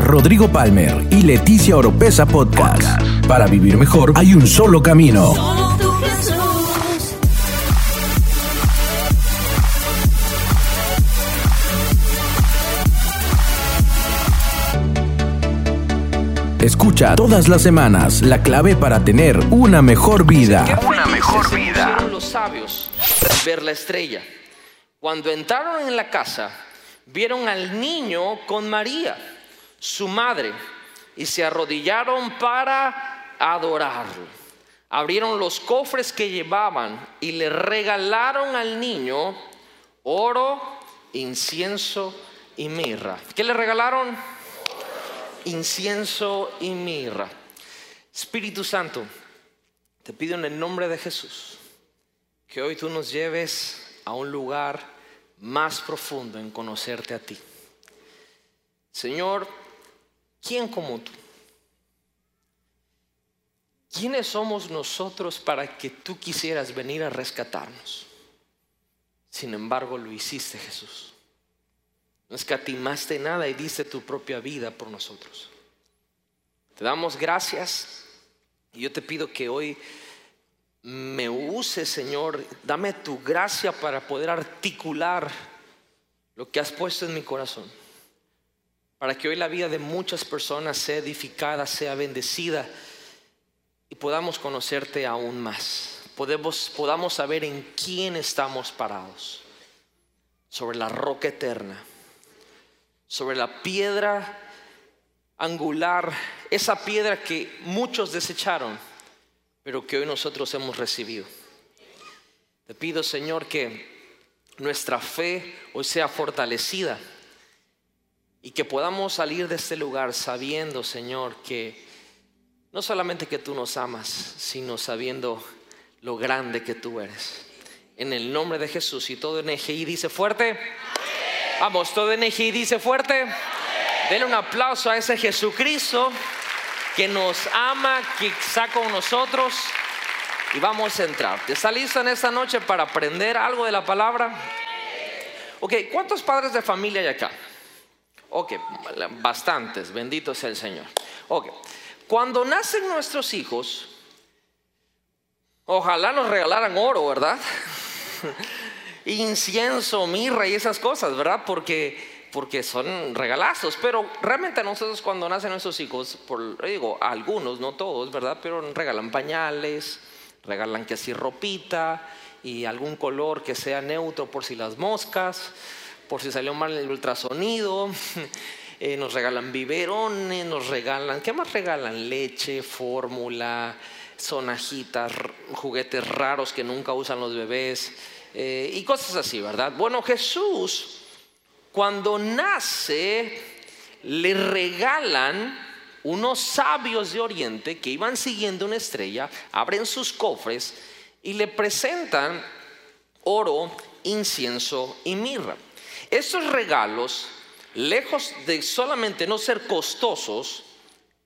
Rodrigo Palmer y Leticia Oropesa Podcast. Para vivir mejor hay un solo camino. Escucha todas las semanas la clave para tener una mejor vida. Una mejor vida. Los sabios ver la estrella. Cuando entraron en la casa, vieron al niño con María, su madre, y se arrodillaron para adorarlo. Abrieron los cofres que llevaban y le regalaron al niño oro, incienso y mirra. ¿Qué le regalaron? Incienso y mirra. Espíritu Santo, te pido en el nombre de Jesús que hoy tú nos lleves a un lugar más profundo en conocerte a ti. Señor, ¿quién como tú? ¿Quiénes somos nosotros para que tú quisieras venir a rescatarnos? Sin embargo, lo hiciste Jesús. No escatimaste nada y diste tu propia vida por nosotros. Te damos gracias y yo te pido que hoy me use, Señor, dame tu gracia para poder articular lo que has puesto en mi corazón. Para que hoy la vida de muchas personas sea edificada, sea bendecida y podamos conocerte aún más. Podemos, podamos saber en quién estamos parados. Sobre la roca eterna, sobre la piedra angular, esa piedra que muchos desecharon pero que hoy nosotros hemos recibido. Te pido, Señor, que nuestra fe hoy sea fortalecida y que podamos salir de este lugar sabiendo, Señor, que no solamente que tú nos amas, sino sabiendo lo grande que tú eres. En el nombre de Jesús y todo NGI dice fuerte. Vamos, todo NGI dice fuerte. Denle un aplauso a ese Jesucristo que nos ama, que está con nosotros. Y vamos a entrar. ¿Está listo en esta noche para aprender algo de la palabra? Ok, ¿cuántos padres de familia hay acá? Ok, bastantes, bendito sea el Señor. Ok, cuando nacen nuestros hijos, ojalá nos regalaran oro, ¿verdad? Incienso, mirra y esas cosas, ¿verdad? Porque porque son regalazos, pero realmente nosotros cuando nacen nuestros hijos, por, digo, algunos, no todos, ¿verdad? Pero regalan pañales, regalan que así ropita y algún color que sea neutro por si las moscas, por si salió mal el ultrasonido, eh, nos regalan biberones, nos regalan, ¿qué más regalan? Leche, fórmula, sonajitas, juguetes raros que nunca usan los bebés eh, y cosas así, ¿verdad? Bueno, Jesús cuando nace, le regalan unos sabios de Oriente que iban siguiendo una estrella, abren sus cofres y le presentan oro, incienso y mirra. Estos regalos, lejos de solamente no ser costosos,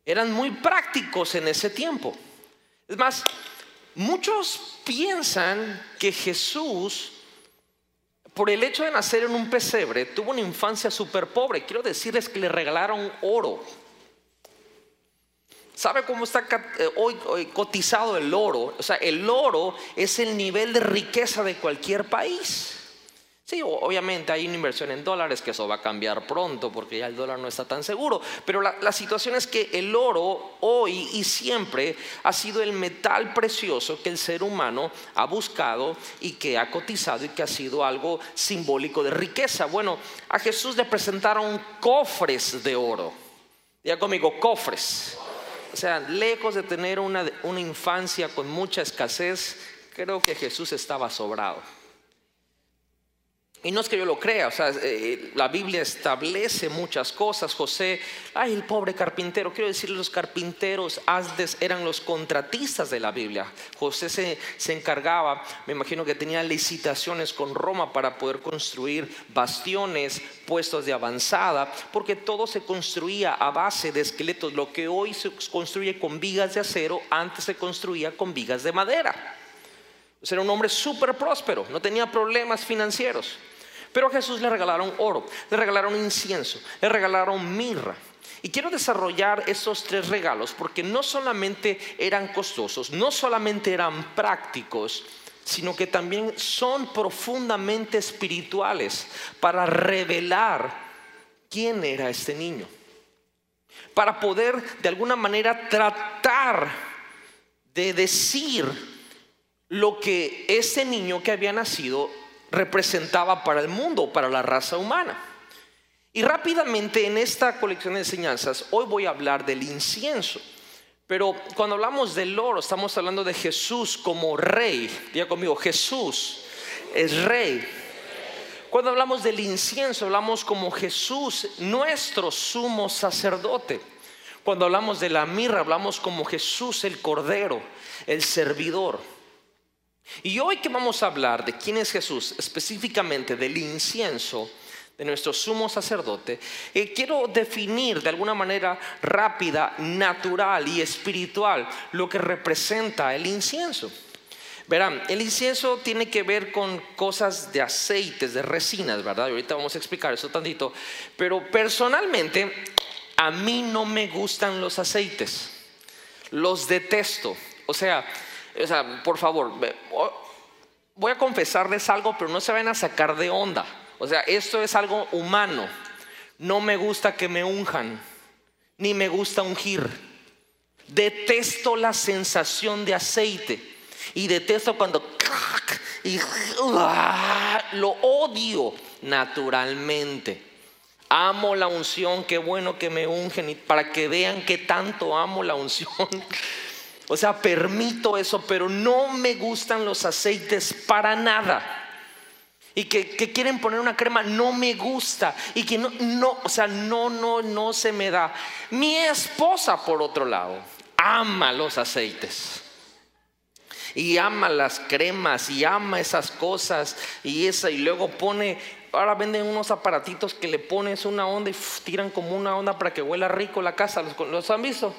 eran muy prácticos en ese tiempo. Es más, muchos piensan que Jesús por el hecho de nacer en un pesebre, tuvo una infancia súper pobre. Quiero decirles que le regalaron oro. ¿Sabe cómo está eh, hoy, hoy, cotizado el oro? O sea, el oro es el nivel de riqueza de cualquier país. Sí, obviamente hay una inversión en dólares que eso va a cambiar pronto porque ya el dólar no está tan seguro, pero la, situación es que el oro hoy y siempre ha sido el metal precioso que el ser humano ha buscado y que ha cotizado y que ha sido algo simbólico de riqueza. Bueno, a Jesús le presentaron cofres de oro. Ya conmigo, cofres. O sea, lejos de tener una, una infancia con mucha escasez, creo que Jesús estaba sobrado. Y no es que yo lo crea, o sea, eh, la Biblia establece muchas cosas. José, ay, el pobre carpintero, quiero decirle, los carpinteros eran los contratistas de la Biblia. José se, se encargaba, me imagino que tenía licitaciones con Roma para poder construir bastiones, puestos de avanzada, porque todo se construía a base de esqueletos. Lo que hoy se construye con vigas de acero, antes se construía con vigas de madera. Era un hombre súper próspero, no tenía problemas financieros. Pero a Jesús le regalaron oro, le regalaron incienso, le regalaron mirra. Y quiero desarrollar esos tres regalos porque no solamente eran costosos, no solamente eran prácticos, sino que también son profundamente espirituales para revelar quién era este niño. Para poder de alguna manera tratar de decir lo que ese niño que había nacido representaba para el mundo, para la raza humana. Y rápidamente en esta colección de enseñanzas, hoy voy a hablar del incienso. Pero cuando hablamos del oro, estamos hablando de Jesús como rey. Diga conmigo, Jesús es rey. Cuando hablamos del incienso, hablamos como Jesús, nuestro sumo sacerdote. Cuando hablamos de la mirra, hablamos como Jesús el Cordero, el servidor. Y hoy que vamos a hablar de quién es Jesús, específicamente del incienso, de nuestro sumo sacerdote, eh, quiero definir de alguna manera rápida, natural y espiritual lo que representa el incienso. Verán, el incienso tiene que ver con cosas de aceites, de resinas, ¿verdad? Y ahorita vamos a explicar eso tantito. Pero personalmente, a mí no me gustan los aceites. Los detesto. O sea, o sea por favor, voy a confesarles algo, pero no se vayan a sacar de onda. O sea, esto es algo humano. No me gusta que me unjan, ni me gusta ungir. Detesto la sensación de aceite y detesto cuando y lo odio naturalmente. Amo la unción, qué bueno que me ungen para que vean que tanto amo la unción. O sea, permito eso, pero no me gustan los aceites para nada. Y que, quieren poner una crema, no me gusta. Y que no, no, o sea, no, no, no se me da. Mi esposa, por otro lado, ama los aceites. Y ama las cremas y ama esas cosas y esa y luego pone ahora venden unos aparatitos que le pones una onda y tiran como una onda para que huela rico la casa. Los, los han visto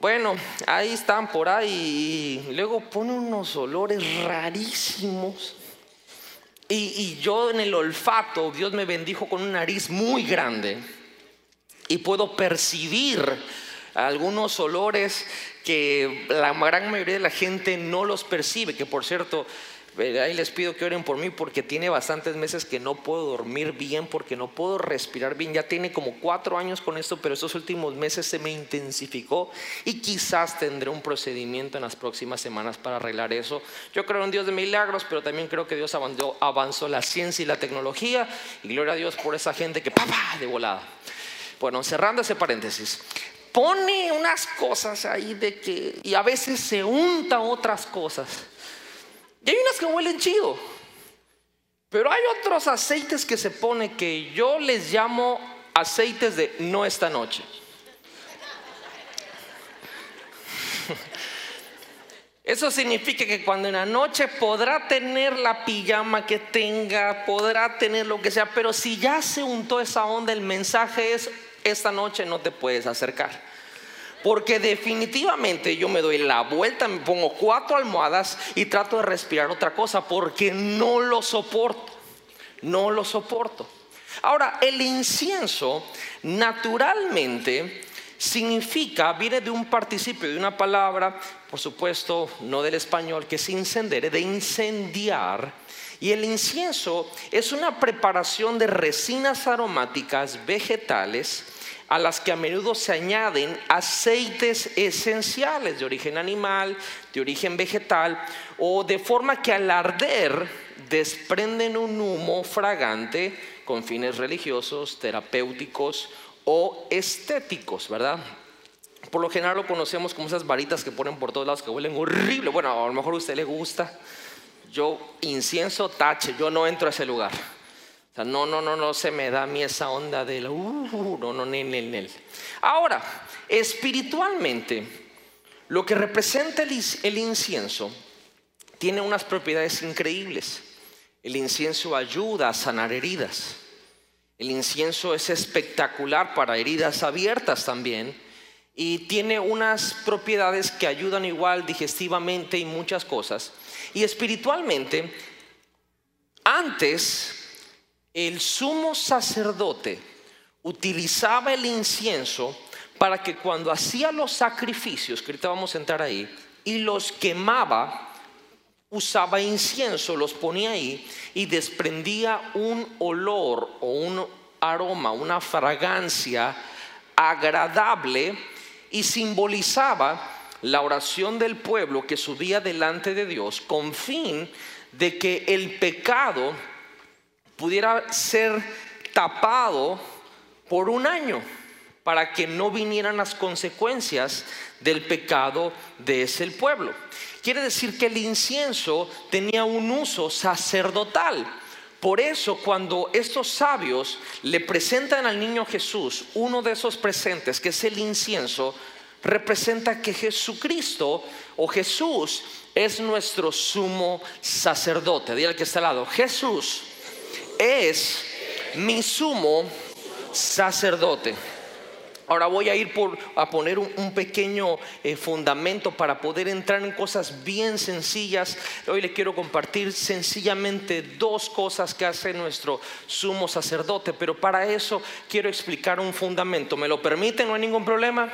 bueno ahí están por ahí y luego pone unos olores rarísimos. Y, yo en el olfato, Dios me bendijo con una nariz muy grande. Y puedo percibir algunos olores que la gran mayoría de la gente no los percibe, que por cierto, Ahí les pido que oren por mí porque tiene bastantes meses que no puedo dormir bien, porque no puedo respirar bien. Ya tiene como cuatro años con esto, pero estos últimos meses se me intensificó y quizás tendré un procedimiento en las próximas semanas para arreglar eso. Yo creo en Dios de milagros, pero también creo que Dios avanzó, avanzó la ciencia y la tecnología y gloria a Dios por esa gente que papá de volada. Bueno, cerrando ese paréntesis, pone unas cosas ahí de que y a veces se unta otras cosas y hay unas que huelen chido. Pero hay otros aceites que se pone que yo les llamo aceites de no esta noche. Eso significa que cuando en la noche podrá tener la pijama que tenga, podrá tener lo que sea, pero si ya se untó esa onda, el mensaje es, esta noche no te puedes acercar. Porque definitivamente yo me doy la vuelta, me pongo cuatro almohadas y trato de respirar otra cosa porque no lo soporto. No lo soporto. Ahora, el incienso naturalmente significa, viene de un participio, de una palabra, por supuesto, no del español, que es incendere, de incendiar. Y el incienso es una preparación de resinas aromáticas vegetales a las que a menudo se añaden aceites esenciales de origen animal, de origen vegetal, o de forma que al arder desprenden un humo fragante con fines religiosos, terapéuticos o estéticos, ¿verdad? Por lo general lo conocemos como esas varitas que ponen por todos lados que huelen horrible. Bueno, a lo mejor a usted le gusta. Yo incienso tache, yo no entro a ese lugar no, no, no, no se me da a mí esa onda de uh, no, no, nel, nel, nel. Ahora, espiritualmente, lo que representa el incienso tiene unas propiedades increíbles. El incienso ayuda a sanar heridas. El incienso es espectacular para heridas abiertas también. Y tiene unas propiedades que ayudan igual digestivamente y muchas cosas. Y espiritualmente, antes el sumo sacerdote utilizaba el incienso para que cuando hacía los sacrificios, que ahorita vamos a entrar ahí, y los quemaba, usaba incienso, los ponía ahí y desprendía un olor o un aroma, una fragancia agradable y simbolizaba la oración del pueblo que subía delante de Dios con fin de que el pecado pudiera ser tapado por un año para que no vinieran las consecuencias del pecado de ese pueblo. Quiere decir que el incienso tenía un uso sacerdotal. Por eso cuando estos sabios le presentan al niño Jesús uno de esos presentes, que es el incienso, representa que Jesucristo o Jesús es nuestro sumo sacerdote. Dile que está al lado, Jesús es mi sumo sacerdote. Ahora voy a ir por, a poner un, pequeño eh, fundamento para poder entrar en cosas bien sencillas. Hoy le quiero compartir sencillamente dos cosas que hace nuestro sumo sacerdote, pero para eso quiero explicar un fundamento. ¿Me lo permiten? ¿No hay ningún problema?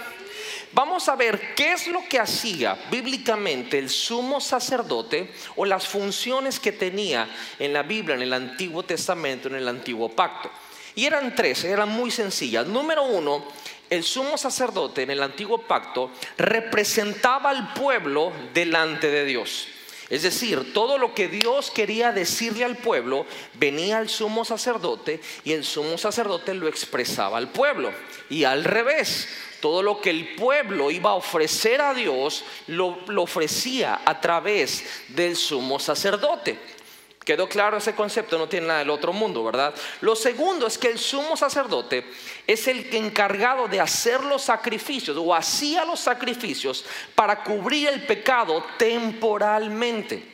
Vamos a ver qué es lo que hacía bíblicamente el sumo sacerdote o las funciones que tenía en la Biblia, en el Antiguo Testamento, en el Antiguo Pacto. Y eran tres, eran muy sencillas. Número uno, el sumo sacerdote en el antiguo pacto representaba al pueblo delante de Dios. Es decir, todo lo que Dios quería decirle al pueblo, venía al sumo sacerdote y el sumo sacerdote lo expresaba al pueblo. Y al revés, todo lo que el pueblo iba a ofrecer a Dios, lo, ofrecía a través del sumo sacerdote. ¿Quedó claro ese concepto? No tiene nada del otro mundo, ¿verdad? Lo segundo es que el sumo sacerdote es el encargado de hacer los sacrificios o hacía los sacrificios para cubrir el pecado temporalmente.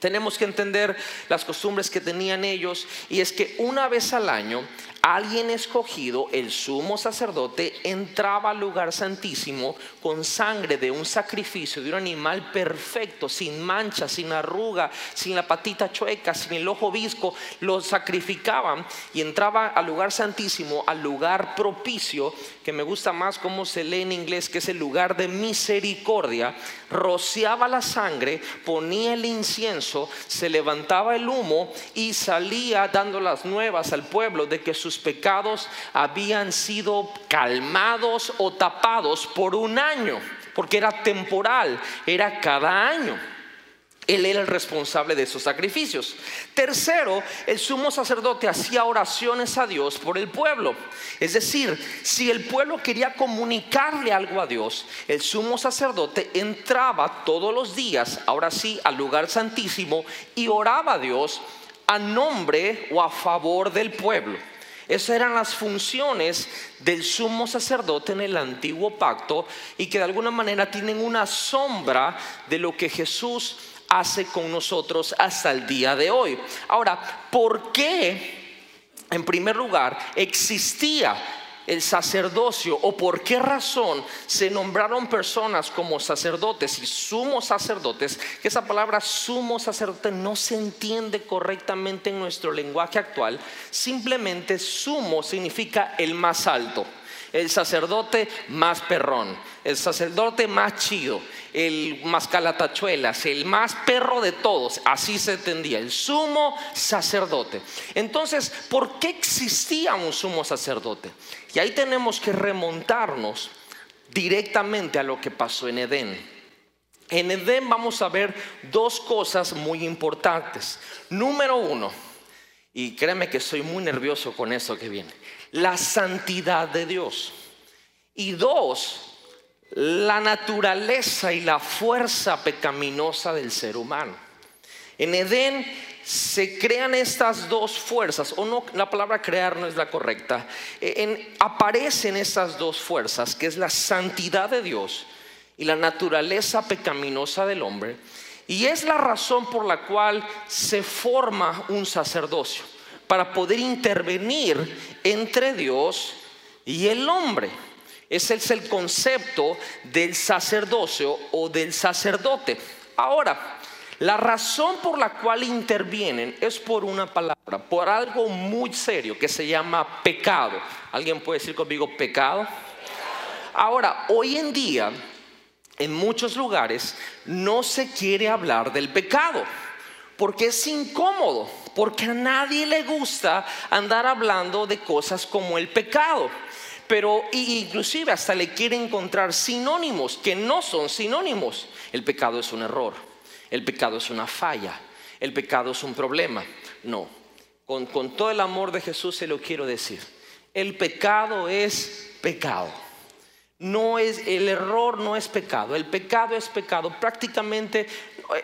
Tenemos que entender las costumbres que tenían ellos y es que una vez al año alguien escogido, el sumo sacerdote, entraba al lugar santísimo con sangre de un sacrificio, de un animal perfecto, sin mancha, sin arruga, sin la patita chueca, sin el ojo visco, lo sacrificaban y entraba al lugar santísimo, al lugar propicio, que me gusta más como se lee en inglés, que es el lugar de misericordia, rociaba la sangre, ponía el incienso, se levantaba el humo y salía dando las nuevas al pueblo de que sus pecados habían sido calmados o tapados por un año, porque era temporal, era cada año. Él era el responsable de esos sacrificios. Tercero, el sumo sacerdote hacía oraciones a Dios por el pueblo. Es decir, si el pueblo quería comunicarle algo a Dios, el sumo sacerdote entraba todos los días, ahora sí, al lugar santísimo y oraba a Dios a nombre o a favor del pueblo. Esas eran las funciones del sumo sacerdote en el antiguo pacto y que de alguna manera tienen una sombra de lo que Jesús hace con nosotros hasta el día de hoy. Ahora, ¿por qué, en primer lugar, existía el sacerdocio o por qué razón se nombraron personas como sacerdotes y sumos sacerdotes, que esa palabra sumo sacerdote no se entiende correctamente en nuestro lenguaje actual, simplemente sumo significa el más alto el sacerdote más perrón, el sacerdote más chido, el más calatachuelas, el más perro de todos, así se entendía, el sumo sacerdote. Entonces, ¿por qué existía un sumo sacerdote? Y ahí tenemos que remontarnos directamente a lo que pasó en Edén. En Edén vamos a ver dos cosas muy importantes. Número uno, y créeme que soy muy nervioso con eso que viene la santidad de Dios. Y dos, la naturaleza y la fuerza pecaminosa del ser humano. En Edén se crean estas dos fuerzas, o no, la palabra crear no es la correcta, en, aparecen estas dos fuerzas, que es la santidad de Dios y la naturaleza pecaminosa del hombre, y es la razón por la cual se forma un sacerdocio para poder intervenir entre Dios y el hombre. Ese es el concepto del sacerdocio o del sacerdote. Ahora, La razón por la cual intervienen es por una palabra, por algo muy serio que se llama pecado. ¿Alguien puede decir conmigo pecado? Ahora, hoy en día, en muchos lugares, no se quiere hablar del pecado porque es incómodo, porque a nadie le gusta andar hablando de cosas como el pecado. Pero inclusive hasta le quiere encontrar sinónimos que no son sinónimos. El pecado es un error, el pecado es una falla, el pecado es un problema. No, con, con todo el amor de Jesús se lo quiero decir. El pecado es pecado. No es el error no es pecado, el pecado es pecado. Prácticamente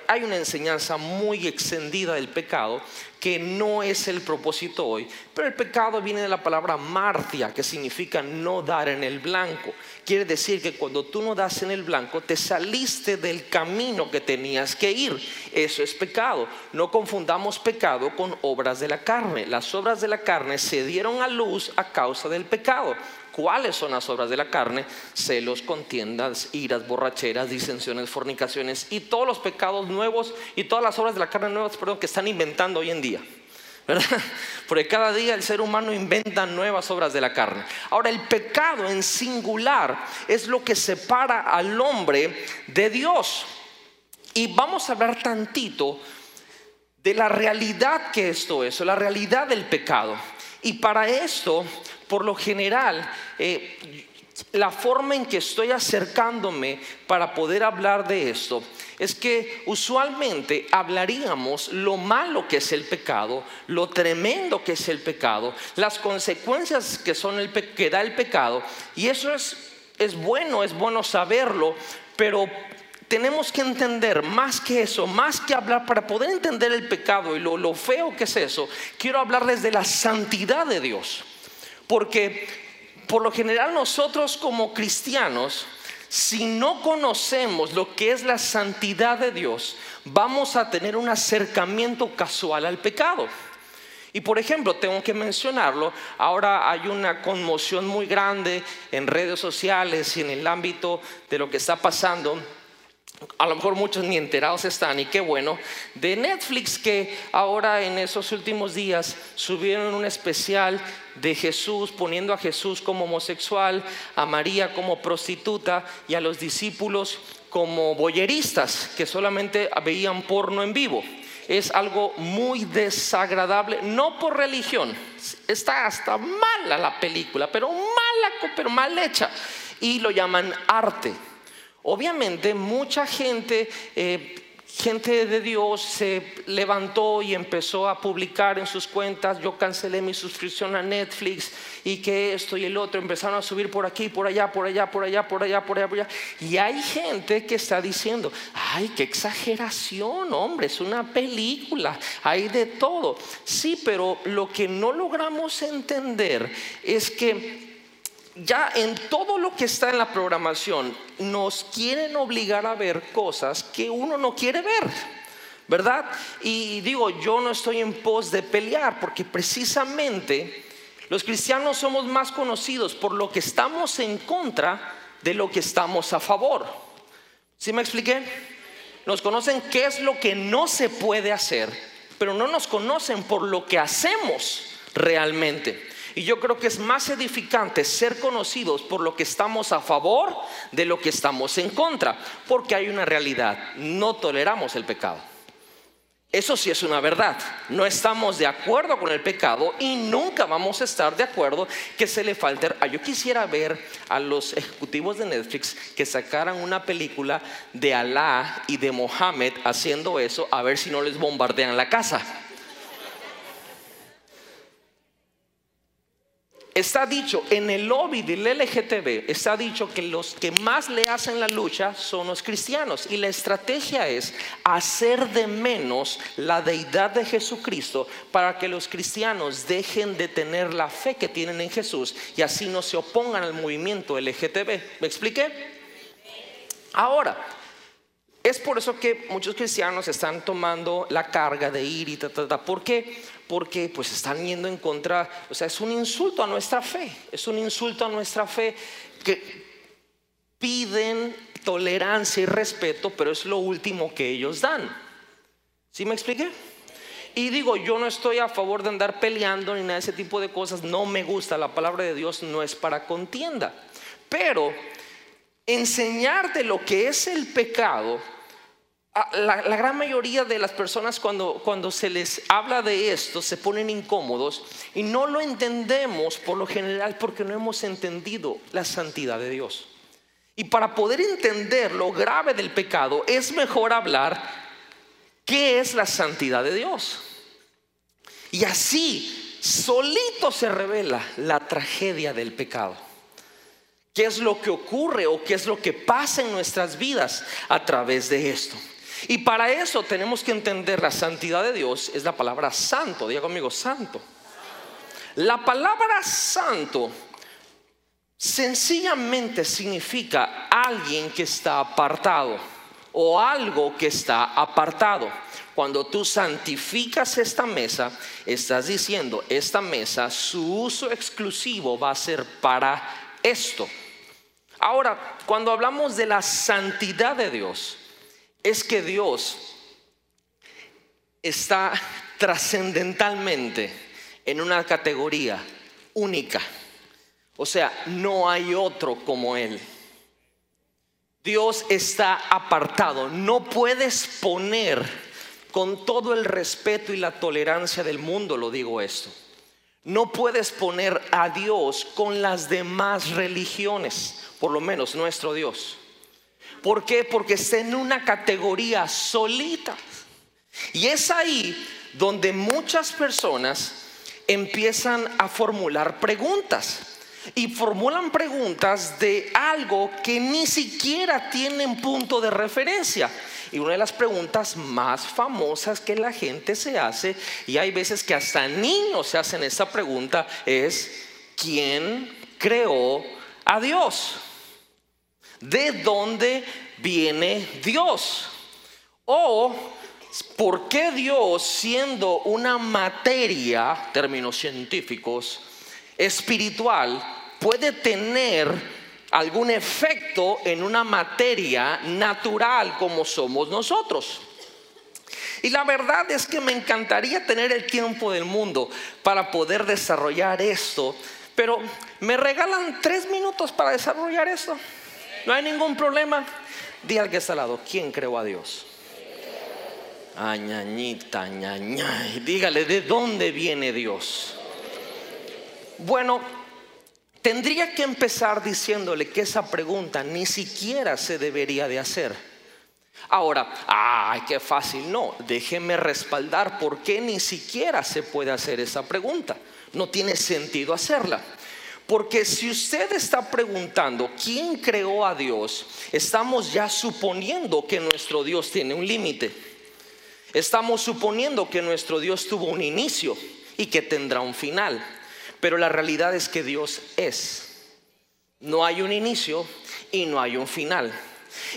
hay una enseñanza muy extendida del pecado que no es el propósito hoy, pero el pecado viene de la palabra martia, que significa no dar en el blanco. Quiere decir que cuando tú no das en el blanco, te saliste del camino que tenías que ir. Eso es pecado. No confundamos pecado con obras de la carne. Las obras de la carne se dieron a luz a causa del pecado. ¿Cuáles son las obras de la carne? Celos, contiendas, iras, borracheras, disensiones, fornicaciones y todos los pecados nuevos y todas las obras de la carne nuevas, perdón, que están inventando hoy en día. ¿verdad? Porque cada día el ser humano inventa nuevas obras de la carne. Ahora, el pecado en singular es lo que separa al hombre de Dios. Y vamos a hablar tantito de la realidad que esto es, o la realidad del pecado. Y para esto por lo general, eh, la forma en que estoy acercándome para poder hablar de esto es que usualmente hablaríamos lo malo que es el pecado, lo tremendo que es el pecado, las consecuencias que, son el, que da el pecado, y eso es, es bueno, es bueno saberlo, pero tenemos que entender más que eso, más que hablar, para poder entender el pecado y lo, lo feo que es eso, quiero hablarles de la santidad de Dios. Porque por lo general nosotros como cristianos, si no conocemos lo que es la santidad de Dios, vamos a tener un acercamiento casual al pecado. Y por ejemplo, tengo que mencionarlo, ahora hay una conmoción muy grande en redes sociales y en el ámbito de lo que está pasando a lo mejor muchos ni enterados están, y qué bueno, de Netflix que ahora en esos últimos días subieron un especial de Jesús, poniendo a Jesús como homosexual, a María como prostituta y a los discípulos como boyeristas que solamente veían porno en vivo. Es algo muy desagradable, no por religión, está hasta mala la película, pero mala, pero mal hecha, y lo llaman arte. Obviamente mucha gente, eh, gente de Dios se levantó y empezó a publicar en sus cuentas, yo cancelé mi suscripción a Netflix y que esto y el otro, empezaron a subir por aquí, por allá, por allá, por allá, por allá, por allá, por allá. Y hay gente que está diciendo, ay, qué exageración, hombre, es una película, hay de todo. Sí, pero lo que no logramos entender es que ya en todo lo que está en la programación nos quieren obligar a ver cosas que uno no quiere ver. ¿Verdad? Y digo, yo no estoy en pos de pelear porque precisamente los cristianos somos más conocidos por lo que estamos en contra de lo que estamos a favor. ¿Sí me expliqué? Nos conocen qué es lo que no se puede hacer, pero no nos conocen por lo que hacemos realmente. Y yo creo que es más edificante ser conocidos por lo que estamos a favor de lo que estamos en contra, porque hay una realidad, no toleramos el pecado. Eso sí es una verdad. No estamos de acuerdo con el pecado y nunca vamos a estar de acuerdo que se le falte. Ah, yo quisiera ver a los ejecutivos de Netflix que sacaran una película de Alá y de Mohammed haciendo eso, a ver si no les bombardean la casa. Está dicho en el lobby del LGTB, está dicho que los que más le hacen la lucha son los cristianos. Y la estrategia es hacer de menos la deidad de Jesucristo para que los cristianos dejen de tener la fe que tienen en Jesús y así no se opongan al movimiento LGTB. ¿Me expliqué? Ahora, es por eso que muchos cristianos están tomando la carga de ir y ta, ta, ta. ¿Por qué? Porque pues están yendo en contra, o sea, es un insulto a nuestra fe, es un insulto a nuestra fe que piden tolerancia y respeto, pero es lo último que ellos dan. ¿Sí me expliqué? Y digo, yo no estoy a favor de andar peleando ni nada de ese tipo de cosas. No me gusta. La palabra de Dios no es para contienda. Pero enseñarte lo que es el pecado, la, gran mayoría de las personas cuando, cuando se les habla de esto se ponen incómodos y no lo entendemos por lo general porque no hemos entendido la santidad de Dios. Y para poder entender lo grave del pecado es mejor hablar qué es la santidad de Dios. Y así solito se revela la tragedia del pecado. ¿Qué es lo que ocurre o qué es lo que pasa en nuestras vidas a través de esto? Y para eso tenemos que entender la santidad de Dios, es la palabra santo, diga conmigo, santo. La palabra santo sencillamente significa alguien que está apartado o algo que está apartado. Cuando tú santificas esta mesa, estás diciendo, esta mesa, su uso exclusivo va a ser para esto. Ahora, cuando hablamos de la santidad de Dios, es que Dios está trascendentalmente en una categoría única. O sea, no hay otro como Él. Dios está apartado. No puedes poner con todo el respeto y la tolerancia del mundo, lo digo esto. No puedes poner a Dios con las demás religiones por lo menos nuestro Dios. ¿Por qué? Porque está en una categoría solita. Y es ahí donde muchas personas empiezan a formular preguntas. Y formulan preguntas de algo que ni siquiera tienen punto de referencia. Y una de las preguntas más famosas que la gente se hace, y hay veces que hasta niños se hacen esta pregunta, es, ¿quién creó a Dios? ¿De dónde viene Dios? O ¿por qué Dios, siendo una materia, términos científicos, espiritual, puede tener algún efecto en una materia natural como somos nosotros? Y la verdad es que me encantaría tener el tiempo del mundo para poder desarrollar esto, pero ¿me regalan tres minutos para desarrollar esto? No hay ningún problema. Di al que está al lado, ¿quién creó a Dios? Añañita, ñaña. Dígale, ¿de dónde viene Dios? Bueno, tendría que empezar diciéndole que esa pregunta ni siquiera se debería de hacer. Ahora, ay, qué fácil. No, déjeme respaldar por qué ni siquiera se puede hacer esa pregunta. No tiene sentido hacerla. Porque si usted está preguntando quién creó a Dios, estamos ya suponiendo que nuestro Dios tiene un límite. Estamos suponiendo que nuestro Dios tuvo un inicio y que tendrá un final. Pero la realidad es que Dios es. No hay un inicio y no hay un final.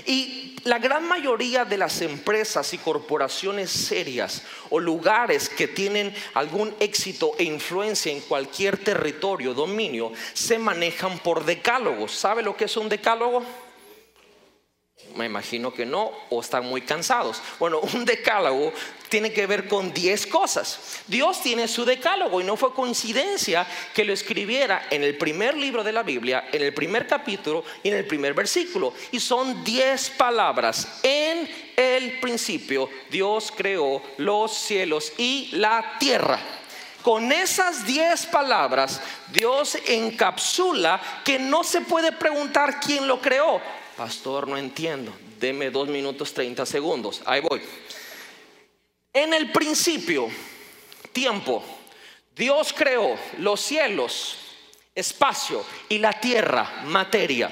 Y la gran mayoría de las empresas y corporaciones serias o lugares que tienen algún éxito e influencia en cualquier territorio, dominio, se manejan por decálogos. ¿Sabe lo que es un decálogo? Me imagino que no, o están muy cansados. Bueno, un decálogo tiene que ver con 10 cosas. Dios tiene su decálogo y no fue coincidencia que lo escribiera en el primer libro de la Biblia, en el primer capítulo y en el primer versículo. Y son 10 palabras. En el principio Dios creó los cielos y la tierra. Con esas 10 palabras Dios encapsula que no se puede preguntar quién lo creó Pastor, no entiendo. Deme dos minutos 30 segundos. Ahí voy. En el principio, tiempo, Dios creó los cielos, espacio y la tierra, materia.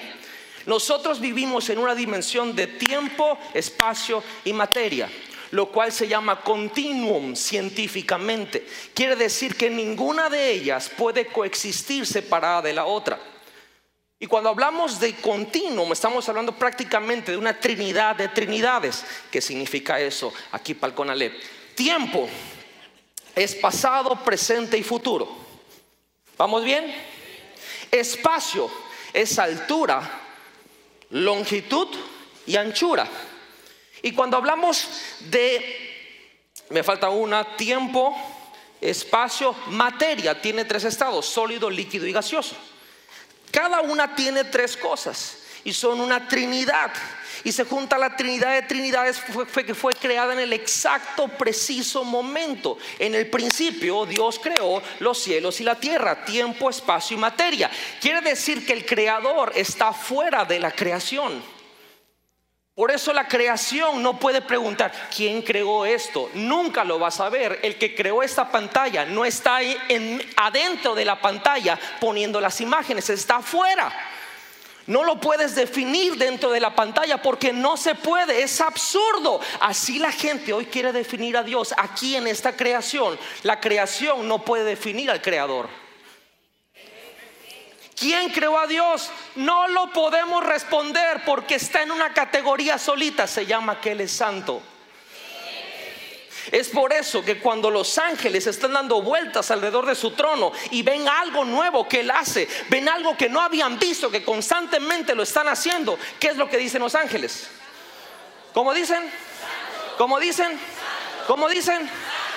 Nosotros vivimos en una dimensión de tiempo, espacio y materia, lo cual se llama continuum científicamente. Quiere decir que ninguna de ellas puede coexistir separada de la otra. Y cuando hablamos de continuum, estamos hablando prácticamente de una trinidad de trinidades. ¿Qué significa eso? Aquí para Tiempo es pasado, presente y futuro. ¿Vamos bien? Espacio es altura, longitud y anchura. Y cuando hablamos de Me falta una, tiempo, espacio, materia. Tiene tres estados, sólido, líquido y gaseoso. Cada una tiene tres cosas y son una trinidad. Y se junta la trinidad de trinidades que fue creada en el exacto, preciso momento. En el principio Dios creó los cielos y la tierra, tiempo, espacio y materia. Quiere decir que el creador está fuera de la creación. Por eso la creación no puede preguntar, ¿quién creó esto? Nunca lo va a saber. El que creó esta pantalla no está ahí adentro de la pantalla poniendo las imágenes, está afuera. No lo puedes definir dentro de la pantalla porque no se puede, es absurdo. Así la gente hoy quiere definir a Dios aquí en esta creación. La creación no puede definir al creador. ¿Quién creó a Dios? No lo podemos responder porque está en una categoría solita, se llama que Él es santo. Es por eso que cuando los ángeles están dando vueltas alrededor de su trono y ven algo nuevo que Él hace, ven algo que no habían visto, que constantemente lo están haciendo, ¿qué es lo que dicen los ángeles? ¿Cómo dicen? ¿Cómo dicen? ¿Cómo dicen?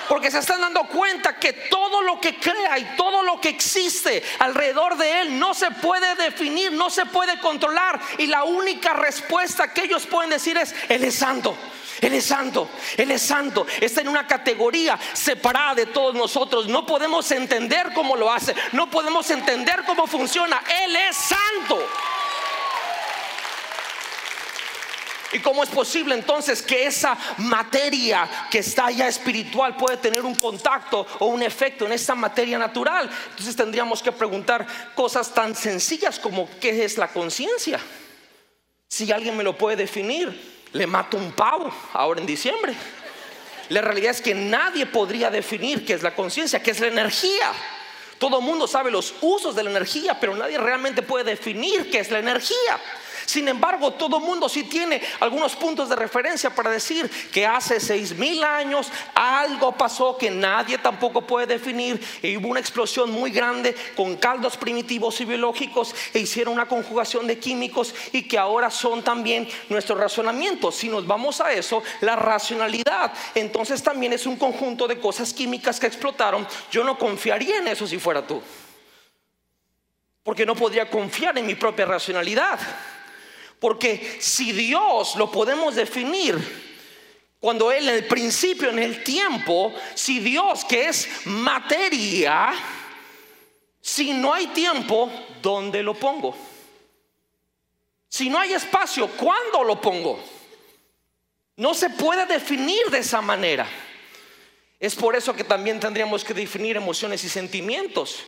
Porque se están dando cuenta que todo lo que crea y todo lo que existe alrededor de Él no se puede definir, no se puede controlar. Y la única respuesta que ellos pueden decir es, Él es santo. Él es santo, Él es santo. Está en una categoría separada de todos nosotros. No podemos entender cómo lo hace. No podemos entender cómo funciona. Él es santo. ¿Y cómo es posible entonces que esa materia que está ya espiritual puede tener un contacto o un efecto en esa materia natural? Entonces tendríamos que preguntar cosas tan sencillas como qué es la conciencia. Si alguien me lo puede definir, le mato un pavo ahora en diciembre. La realidad es que nadie podría definir qué es la conciencia, qué es la energía. Todo el mundo sabe los usos de la energía, pero nadie realmente puede definir qué es la energía. Sin embargo, todo mundo sí tiene algunos puntos de referencia para decir que hace seis mil años algo pasó que nadie tampoco puede definir y hubo una explosión muy grande con caldos primitivos y biológicos e hicieron una conjugación de químicos y que ahora son también nuestro razonamiento. Si nos vamos a eso, la racionalidad entonces también es un conjunto de cosas químicas que explotaron. Yo no confiaría en eso si fuera tú. Porque no podría confiar en mi propia racionalidad. Porque si Dios lo podemos definir cuando Él en el principio, en el tiempo, si Dios que es materia, si no hay tiempo, ¿dónde lo pongo? Si no hay espacio, ¿cuándo lo pongo? No se puede definir de esa manera. Es por eso que también tendríamos que definir emociones y sentimientos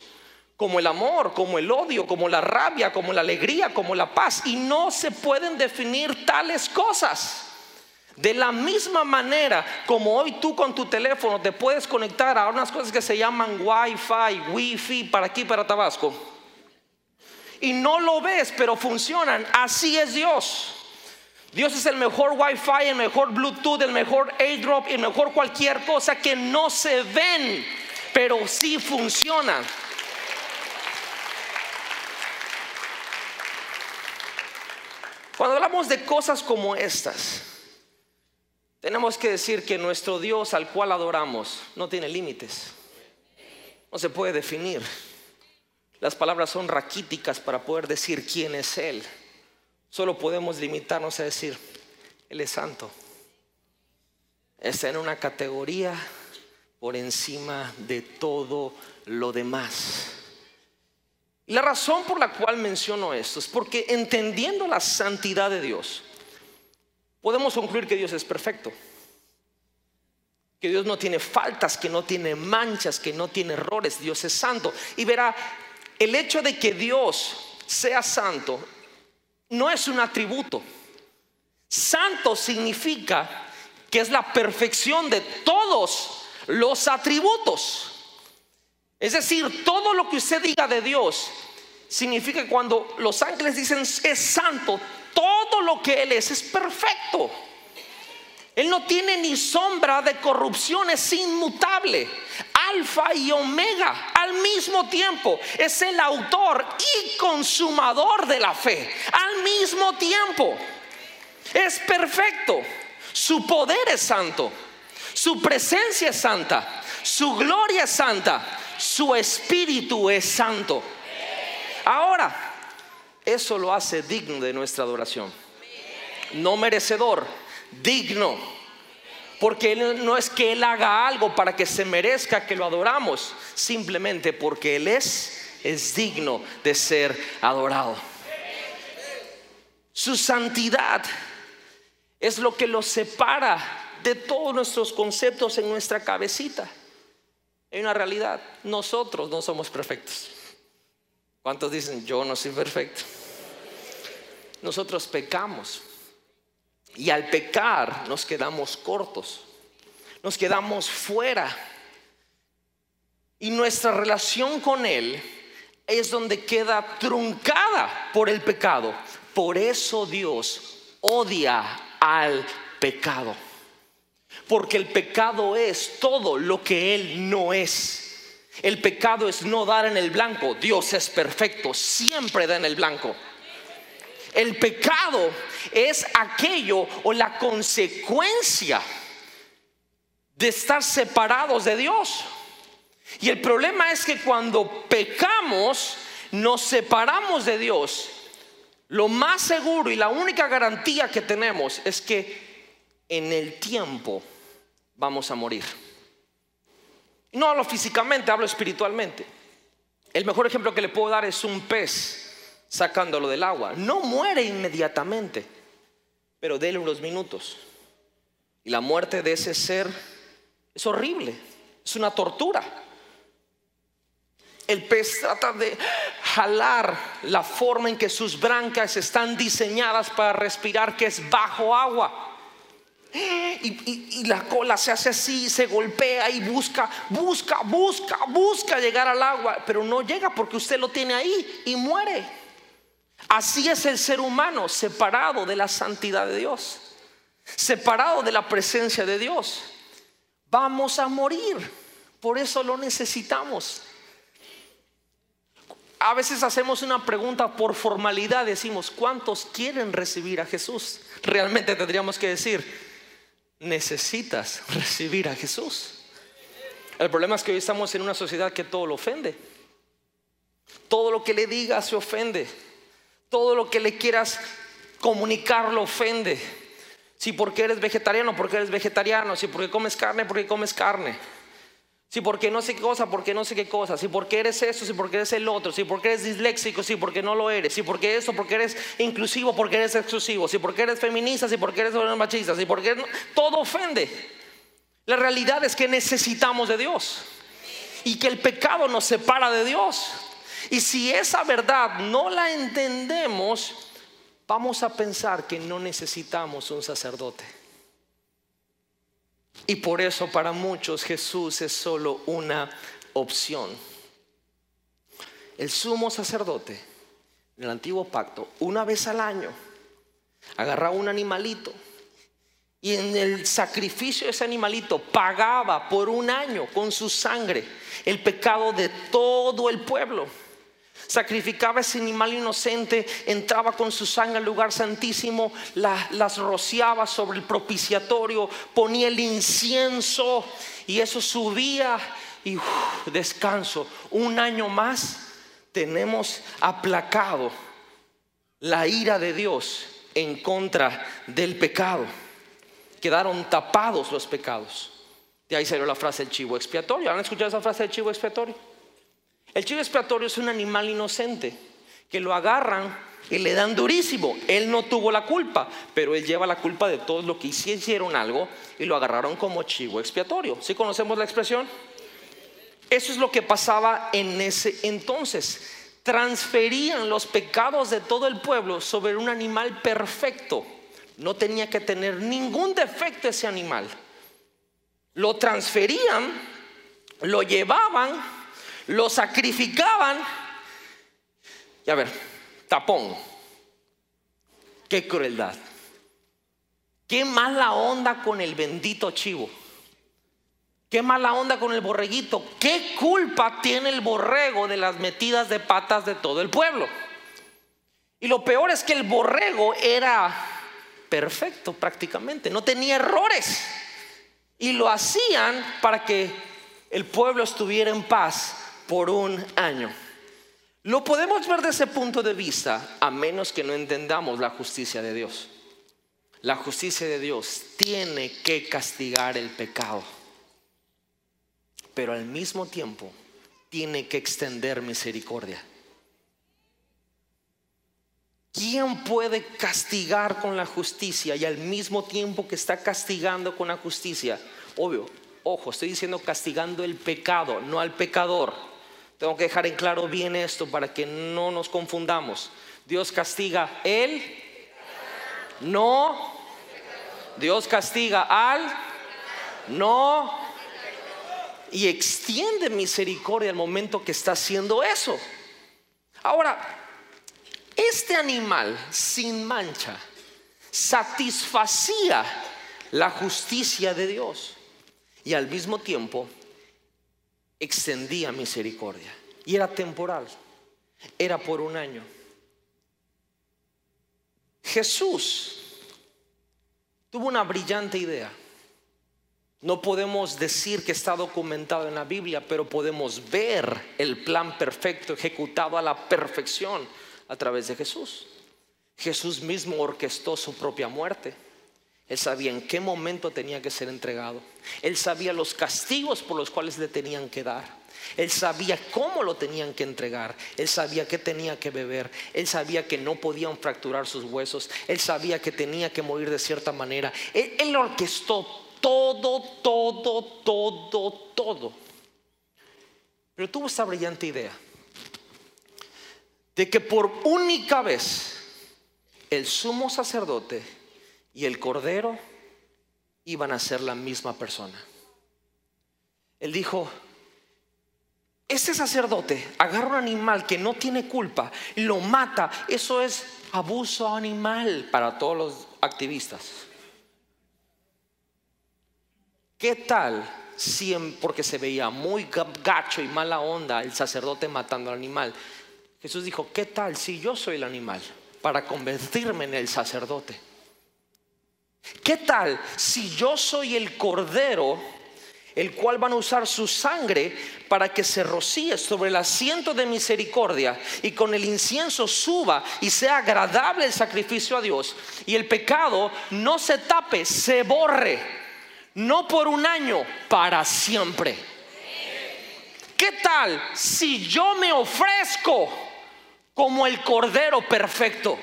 como el amor, como el odio, como la rabia, como la alegría, como la paz. Y no se pueden definir tales cosas. De la misma manera como hoy tú con tu teléfono te puedes conectar a unas cosas que se llaman Wi-Fi, Wi-Fi para aquí, para Tabasco. Y no lo ves, pero funcionan. Así es Dios. Dios es el mejor Wi-Fi, el mejor Bluetooth, el mejor AirDrop, el mejor cualquier cosa que no se ven, pero sí funcionan. Cuando hablamos de cosas como estas, tenemos que decir que nuestro Dios al cual adoramos no tiene límites, no se puede definir. Las palabras son raquíticas para poder decir quién es Él. Solo podemos limitarnos a decir, Él es santo. Está en una categoría por encima de todo lo demás. La razón por la cual menciono esto es porque entendiendo la santidad de Dios, podemos concluir que Dios es perfecto. Que Dios no tiene faltas, que no tiene manchas, que no tiene errores. Dios es santo. Y verá, el hecho de que Dios sea santo no es un atributo. Santo significa que es la perfección de todos los atributos. Es decir, todo lo que usted diga de Dios significa que cuando los ángeles dicen es santo, todo lo que Él es es perfecto. Él no tiene ni sombra de corrupción, es inmutable. Alfa y omega al mismo tiempo. Es el autor y consumador de la fe. Al mismo tiempo. Es perfecto. Su poder es santo. Su presencia es santa, su gloria es santa, su espíritu es santo. Ahora, eso lo hace digno de nuestra adoración. No merecedor, digno. Porque no es que Él haga algo para que se merezca que lo adoramos, simplemente porque Él es, es digno de ser adorado. Su santidad es lo que lo separa de todos nuestros conceptos en nuestra cabecita. Hay una realidad, nosotros no somos perfectos. ¿Cuántos dicen, yo no soy perfecto? Nosotros pecamos. Y al pecar nos quedamos cortos, nos quedamos fuera. Y nuestra relación con Él es donde queda truncada por el pecado. Por eso Dios odia al pecado. Porque el pecado es todo lo que Él no es. El pecado es no dar en el blanco. Dios es perfecto, siempre da en el blanco. El pecado es aquello o la consecuencia de estar separados de Dios. Y el problema es que cuando pecamos, nos separamos de Dios. Lo más seguro y la única garantía que tenemos es que en el tiempo vamos a morir. No hablo físicamente, hablo espiritualmente. El mejor ejemplo que le puedo dar es un pez sacándolo del agua. No muere inmediatamente, pero déle unos minutos. Y la muerte de ese ser es horrible, es una tortura. El pez trata de jalar la forma en que sus brancas están diseñadas para respirar, que es bajo agua. Y, la cola se hace así, se golpea y busca, busca, busca, busca llegar al agua, pero no llega porque usted lo tiene ahí y muere. Así es el ser humano, separado de la santidad de Dios, separado de la presencia de Dios. Vamos a morir, por eso lo necesitamos. A veces hacemos una pregunta por formalidad, decimos, ¿cuántos quieren recibir a Jesús? Realmente tendríamos que decir, necesitas recibir a Jesús. El problema es que hoy estamos en una sociedad que todo lo ofende. Todo lo que le diga se ofende. Todo lo que le quieras comunicar lo ofende. Si porque eres vegetariano, porque eres vegetariano. Si porque comes carne, porque comes carne. Si porque no sé qué cosa, porque no sé qué cosa. Si porque eres eso, si porque eres el otro. Si porque eres disléxico, si porque no lo eres. Si porque eso, porque eres inclusivo, porque eres exclusivo. Si porque eres feminista, si porque eres machista. Si porque todo ofende. La realidad es que necesitamos de Dios. Y que el pecado nos separa de Dios. Y si esa verdad no la entendemos, vamos a pensar que no necesitamos un sacerdote. Y por eso para muchos Jesús es solo una opción. El sumo sacerdote en el antiguo pacto, una vez al año, agarraba un animalito y en el sacrificio de ese animalito pagaba por un año con su sangre el pecado de todo el pueblo sacrificaba ese animal inocente, entraba con su sangre al lugar santísimo, las rociaba sobre el propiciatorio, ponía el incienso y eso subía y descanso. Un año más tenemos aplacado la ira de Dios en contra del pecado. Quedaron tapados los pecados. De ahí salió la frase del chivo expiatorio. ¿Han escuchado esa frase del chivo expiatorio? El chivo expiatorio es un animal inocente que lo agarran y le dan durísimo. Él no tuvo la culpa, pero él lleva la culpa de todos los que hicieron algo y lo agarraron como chivo expiatorio. ¿Sí conocemos la expresión? Eso es lo que pasaba en ese entonces. Transferían los pecados de todo el pueblo sobre un animal perfecto. No tenía que tener ningún defecto ese animal. Lo transferían, lo llevaban lo sacrificaban. Y a ver, tapón. Qué crueldad. Qué mala onda con el bendito chivo. Qué mala onda con el borreguito. Qué culpa tiene el borrego de las metidas de patas de todo el pueblo. Y lo peor es que el borrego era perfecto prácticamente, no tenía errores. Y lo hacían para que el pueblo estuviera en paz por un año. Lo podemos ver desde ese punto de vista, a menos que no entendamos la justicia de Dios. La justicia de Dios tiene que castigar el pecado, pero al mismo tiempo tiene que extender misericordia. ¿Quién puede castigar con la justicia y al mismo tiempo que está castigando con la justicia? Obvio, ojo, estoy diciendo castigando el pecado, no al pecador. Tengo que dejar en claro bien esto para que no nos confundamos. Dios castiga él, no. Dios castiga al, no. Y extiende misericordia al momento que está haciendo eso. Ahora, este animal sin mancha satisfacía la justicia de Dios y al mismo tiempo extendía misericordia. Y era temporal, era por un año. Jesús tuvo una brillante idea. No podemos decir que está documentado en la Biblia, pero podemos ver el plan perfecto ejecutado a la perfección a través de Jesús. Jesús mismo orquestó su propia muerte. Él sabía en qué momento tenía que ser entregado. Él sabía los castigos por los cuales le tenían que dar. Él sabía cómo lo tenían que entregar. Él sabía que tenía que beber. Él sabía que no podían fracturar sus huesos. Él sabía que tenía que morir de cierta manera. Él orquestó todo, todo, todo, todo. Pero tuvo esta brillante idea de que por única vez el sumo sacerdote y el cordero iban a ser la misma persona. Él dijo, este sacerdote agarra un animal que no tiene culpa, lo mata, eso es abuso animal para todos los activistas. ¿Qué tal si, porque se veía muy gacho y mala onda el sacerdote matando al animal? Jesús dijo, ¿qué tal si yo soy el animal para convertirme en el sacerdote? ¿Qué tal si yo soy el cordero, el cual van a usar su sangre para que se rocíe sobre el asiento de misericordia y con el incienso suba y sea agradable el sacrificio a Dios y el pecado no se tape, se borre, no por un año, para siempre? ¿Qué tal si yo me ofrezco? como el cordero perfecto.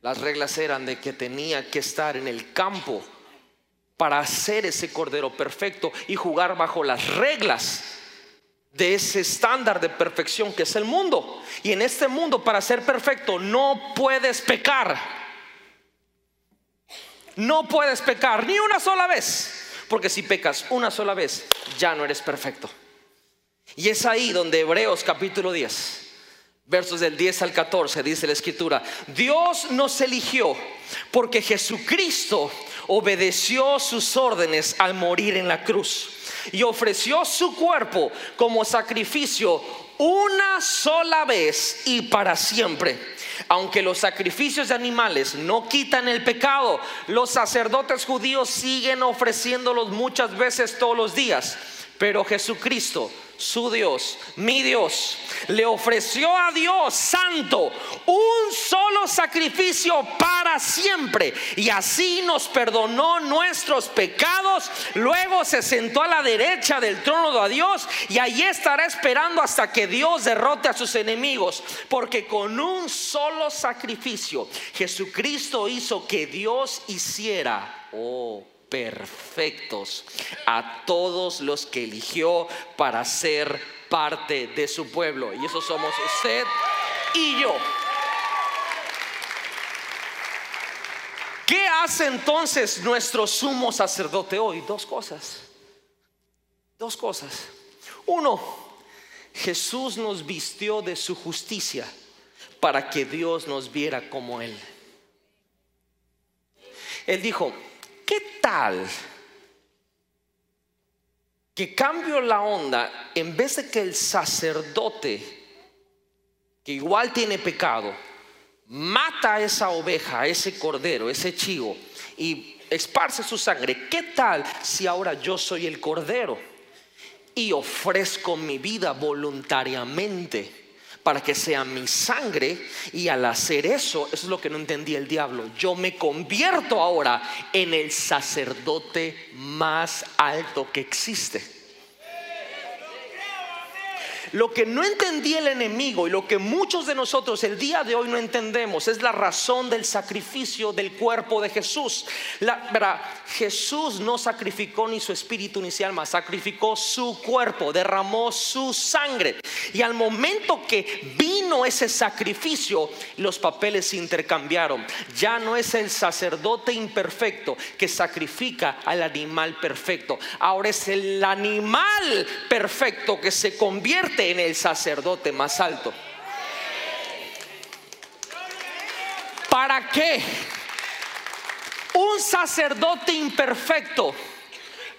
Las reglas eran de que tenía que estar en el campo para hacer ese cordero perfecto y jugar bajo las reglas de ese estándar de perfección que es el mundo. Y en este mundo, para ser perfecto, no puedes pecar. No puedes pecar ni una sola vez. Porque si pecas una sola vez, ya no eres perfecto. Y es ahí donde Hebreos capítulo 10 versos del 10 al 14, dice la escritura, Dios nos eligió porque Jesucristo obedeció sus órdenes al morir en la cruz y ofreció su cuerpo como sacrificio una sola vez y para siempre. Aunque los sacrificios de animales no quitan el pecado, los sacerdotes judíos siguen ofreciéndolos muchas veces todos los días. Pero Jesucristo su Dios, mi Dios, le ofreció a Dios santo un solo sacrificio para siempre y así nos perdonó nuestros pecados. Luego se sentó a la derecha del trono de Dios y allí estará esperando hasta que Dios derrote a sus enemigos, porque con un solo sacrificio Jesucristo hizo que Dios hiciera, oh, perfectos a todos los que eligió para ser parte de su pueblo. Y eso somos usted y yo. ¿Qué hace entonces nuestro sumo sacerdote hoy? Dos cosas. Dos cosas. Uno, Jesús nos vistió de su justicia para que Dios nos viera como Él. Él dijo, ¿Qué tal que cambio la onda en vez de que el sacerdote, que igual tiene pecado, mata a esa oveja, a ese cordero, ese chivo y esparce su sangre, ¿qué tal si ahora yo soy el cordero y ofrezco mi vida voluntariamente? Para que sea mi sangre y al hacer eso, eso es lo que no entendía el diablo, yo me convierto ahora en el sacerdote más alto que existe. Lo que no entendía el enemigo y lo que muchos de nosotros el día de hoy no entendemos es la razón del sacrificio del cuerpo de Jesús. La, Jesús no sacrificó ni su espíritu ni su alma, sacrificó su cuerpo, derramó su sangre. Y al momento que vino ese sacrificio, los papeles se intercambiaron. Ya no es el sacerdote imperfecto que sacrifica al animal perfecto. Ahora es el animal perfecto que se convierte en el sacerdote más alto. ¿Para qué? Un sacerdote imperfecto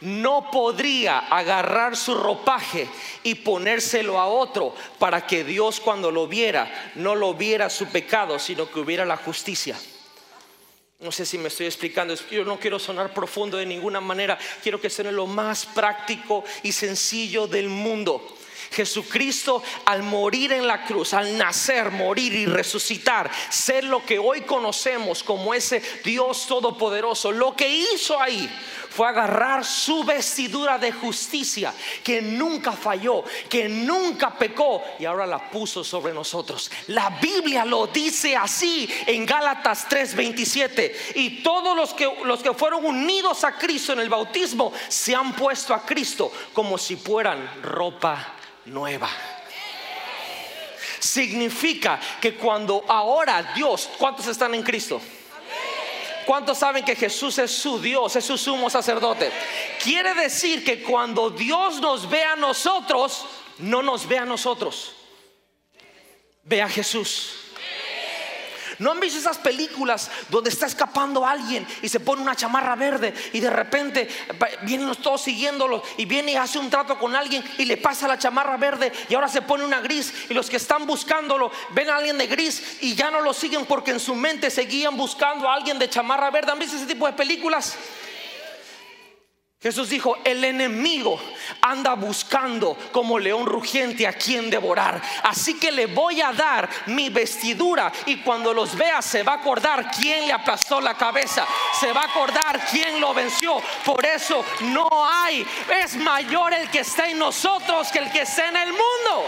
no podría agarrar su ropaje y ponérselo a otro para que Dios cuando lo viera no lo viera su pecado, sino que hubiera la justicia. No sé si me estoy explicando, yo no quiero sonar profundo de ninguna manera, quiero que sea lo más práctico y sencillo del mundo. Jesucristo al morir en la cruz, al nacer, morir y resucitar, ser lo que hoy conocemos como ese Dios todopoderoso, lo que hizo ahí fue agarrar su vestidura de justicia que nunca falló, que nunca pecó y ahora la puso sobre nosotros. La Biblia lo dice así en Gálatas 3:27 y todos los que los que fueron unidos a Cristo en el bautismo se han puesto a Cristo como si fueran ropa nueva. Significa que cuando ahora Dios, ¿cuántos están en Cristo? ¿Cuántos saben que Jesús es su Dios, es su sumo sacerdote? Quiere decir que cuando Dios nos ve a nosotros, no nos ve a nosotros, ve a Jesús. ¿No han visto esas películas donde está escapando alguien y se pone una chamarra verde y de repente vienen todos siguiéndolo y viene y hace un trato con alguien y le pasa la chamarra verde y ahora se pone una gris y los que están buscándolo ven a alguien de gris y ya no lo siguen porque en su mente seguían buscando a alguien de chamarra verde? ¿Han visto ese tipo de películas? Jesús dijo, el enemigo anda buscando como león rugiente a quien devorar. Así que le voy a dar mi vestidura y cuando los vea se va a acordar quién le aplastó la cabeza. Se va a acordar quién lo venció. Por eso no hay, es mayor el que está en nosotros que el que está en el mundo.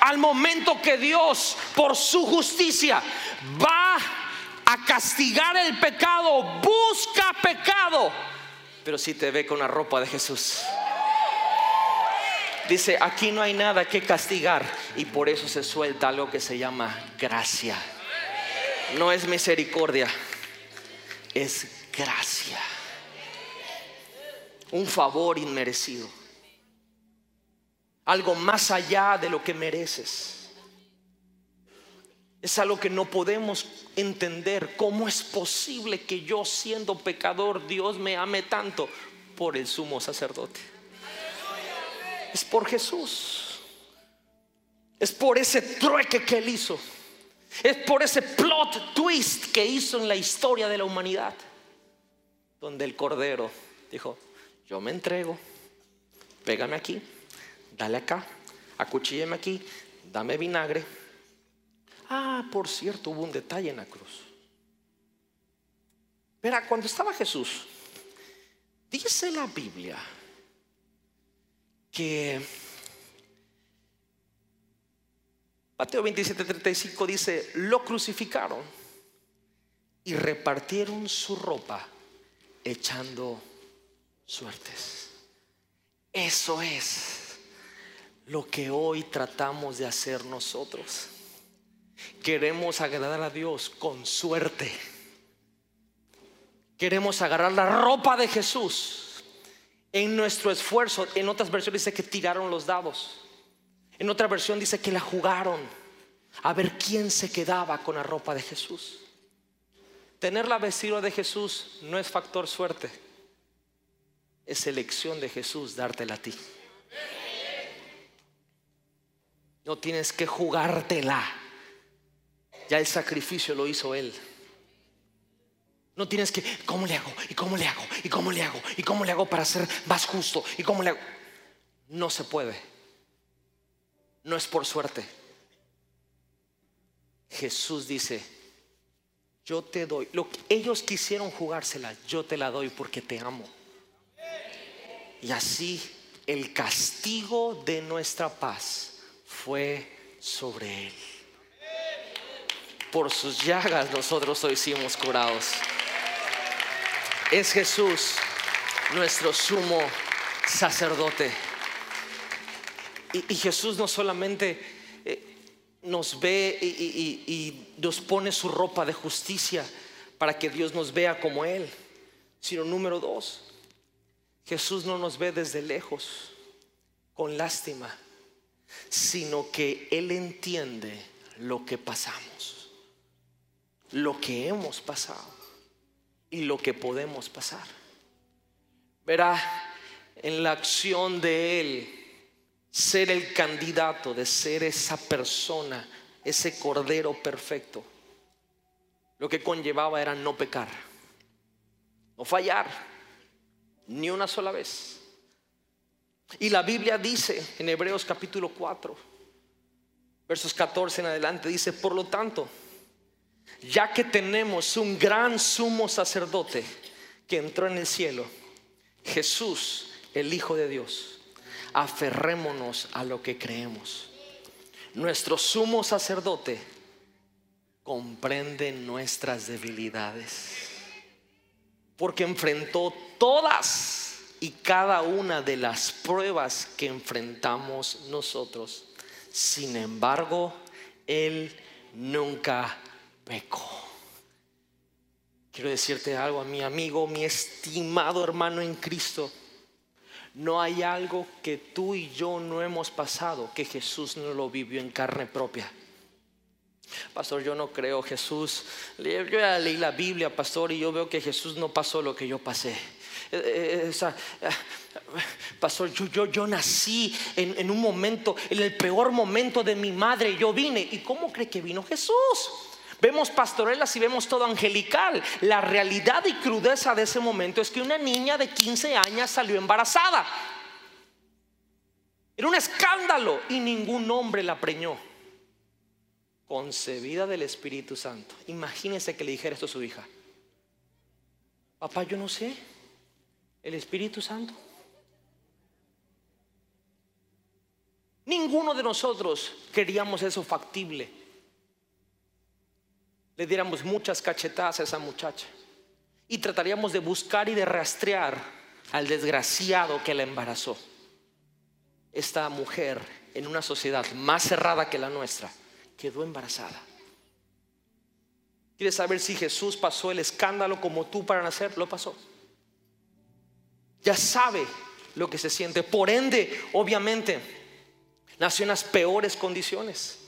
Al momento que Dios, por su justicia, va a castigar el pecado, busca pecado, pero si te ve con la ropa de Jesús. Dice, aquí no hay nada que castigar y por eso se suelta algo que se llama gracia. No es misericordia, es gracia. Un favor inmerecido. Algo más allá de lo que mereces. Es algo que no podemos entender. ¿Cómo es posible que yo siendo pecador Dios me ame tanto? Por el sumo sacerdote. Es por Jesús. Es por ese trueque que él hizo. Es por ese plot twist que hizo en la historia de la humanidad. Donde el Cordero dijo, yo me entrego, pégame aquí, dale acá, acuchílleme aquí, dame vinagre Ah, por cierto, hubo un detalle en la cruz. Verá, cuando estaba Jesús, dice la Biblia que Mateo 27, 35 dice, lo crucificaron y repartieron su ropa echando suertes. Eso es lo que hoy tratamos de hacer nosotros. Queremos agradar a Dios con suerte. Queremos agarrar la ropa de Jesús en nuestro esfuerzo. En otras versiones dice que tiraron los dados. En otra versión dice que la jugaron a ver quién se quedaba con la ropa de Jesús. Tener la vestidura de Jesús no es factor suerte. Es elección de Jesús dártela a ti. No tienes que jugártela Ya el sacrificio lo hizo Él. No tienes que, ¿cómo le hago? ¿Y cómo le hago? ¿Y cómo le hago? ¿Y cómo le hago para ser más justo? ¿Y cómo le hago? No se puede. No es por suerte. Jesús dice, yo te doy. Lo ellos quisieron jugársela, yo te la doy porque te amo. Y así el castigo de nuestra paz fue sobre él. Por sus llagas nosotros hoy hicimos curados. Es Jesús nuestro sumo sacerdote. Y, Jesús no solamente eh, nos ve y, y nos pone su ropa de justicia para que Dios nos vea como Él, sino número dos, Jesús no nos ve desde lejos con lástima, sino que Él entiende lo que pasamos, lo que hemos pasado y lo que podemos pasar. Verá en la acción de Él ser el candidato, de ser esa persona, ese cordero perfecto. Lo que conllevaba era no pecar, no fallar ni una sola vez. Y la Biblia dice en Hebreos capítulo 4, versos 14 en adelante, dice, por lo tanto, ya que tenemos un gran sumo sacerdote que entró en el cielo, Jesús, el Hijo de Dios, aferrémonos a lo que creemos. Nuestro sumo sacerdote comprende nuestras debilidades porque enfrentó todas y cada una de las pruebas que enfrentamos nosotros. Sin embargo, Él nunca pecó. Quiero decirte algo a mi amigo, mi estimado hermano en Cristo. No hay algo que tú y yo no hemos pasado que Jesús no lo vivió en carne propia. Pastor, yo no creo Jesús. Yo ya leí la Biblia, pastor, y yo veo que Jesús no pasó lo que yo pasé. Eh, eh, eh, pastor, yo, yo, nací en, en, un momento, en el peor momento de mi madre, yo vine. ¿Y cómo cree que vino Jesús? Vemos pastorelas y vemos todo angelical. La realidad y crudeza de ese momento es que una niña de 15 años salió embarazada. Era un escándalo y ningún hombre la preñó concebida del Espíritu Santo. Imagínese que le dijera esto a su hija. Papá, yo no sé. El Espíritu Santo. Ninguno de nosotros queríamos eso factible. Le diéramos muchas cachetadas a esa muchacha. Y trataríamos de buscar y de rastrear al desgraciado que la embarazó. Esta mujer en una sociedad más cerrada que la nuestra quedó embarazada. ¿Quieres saber si Jesús pasó el escándalo como tú para nacer? Lo pasó. Ya sabe lo que se siente. Por ende, obviamente, nació en las peores condiciones.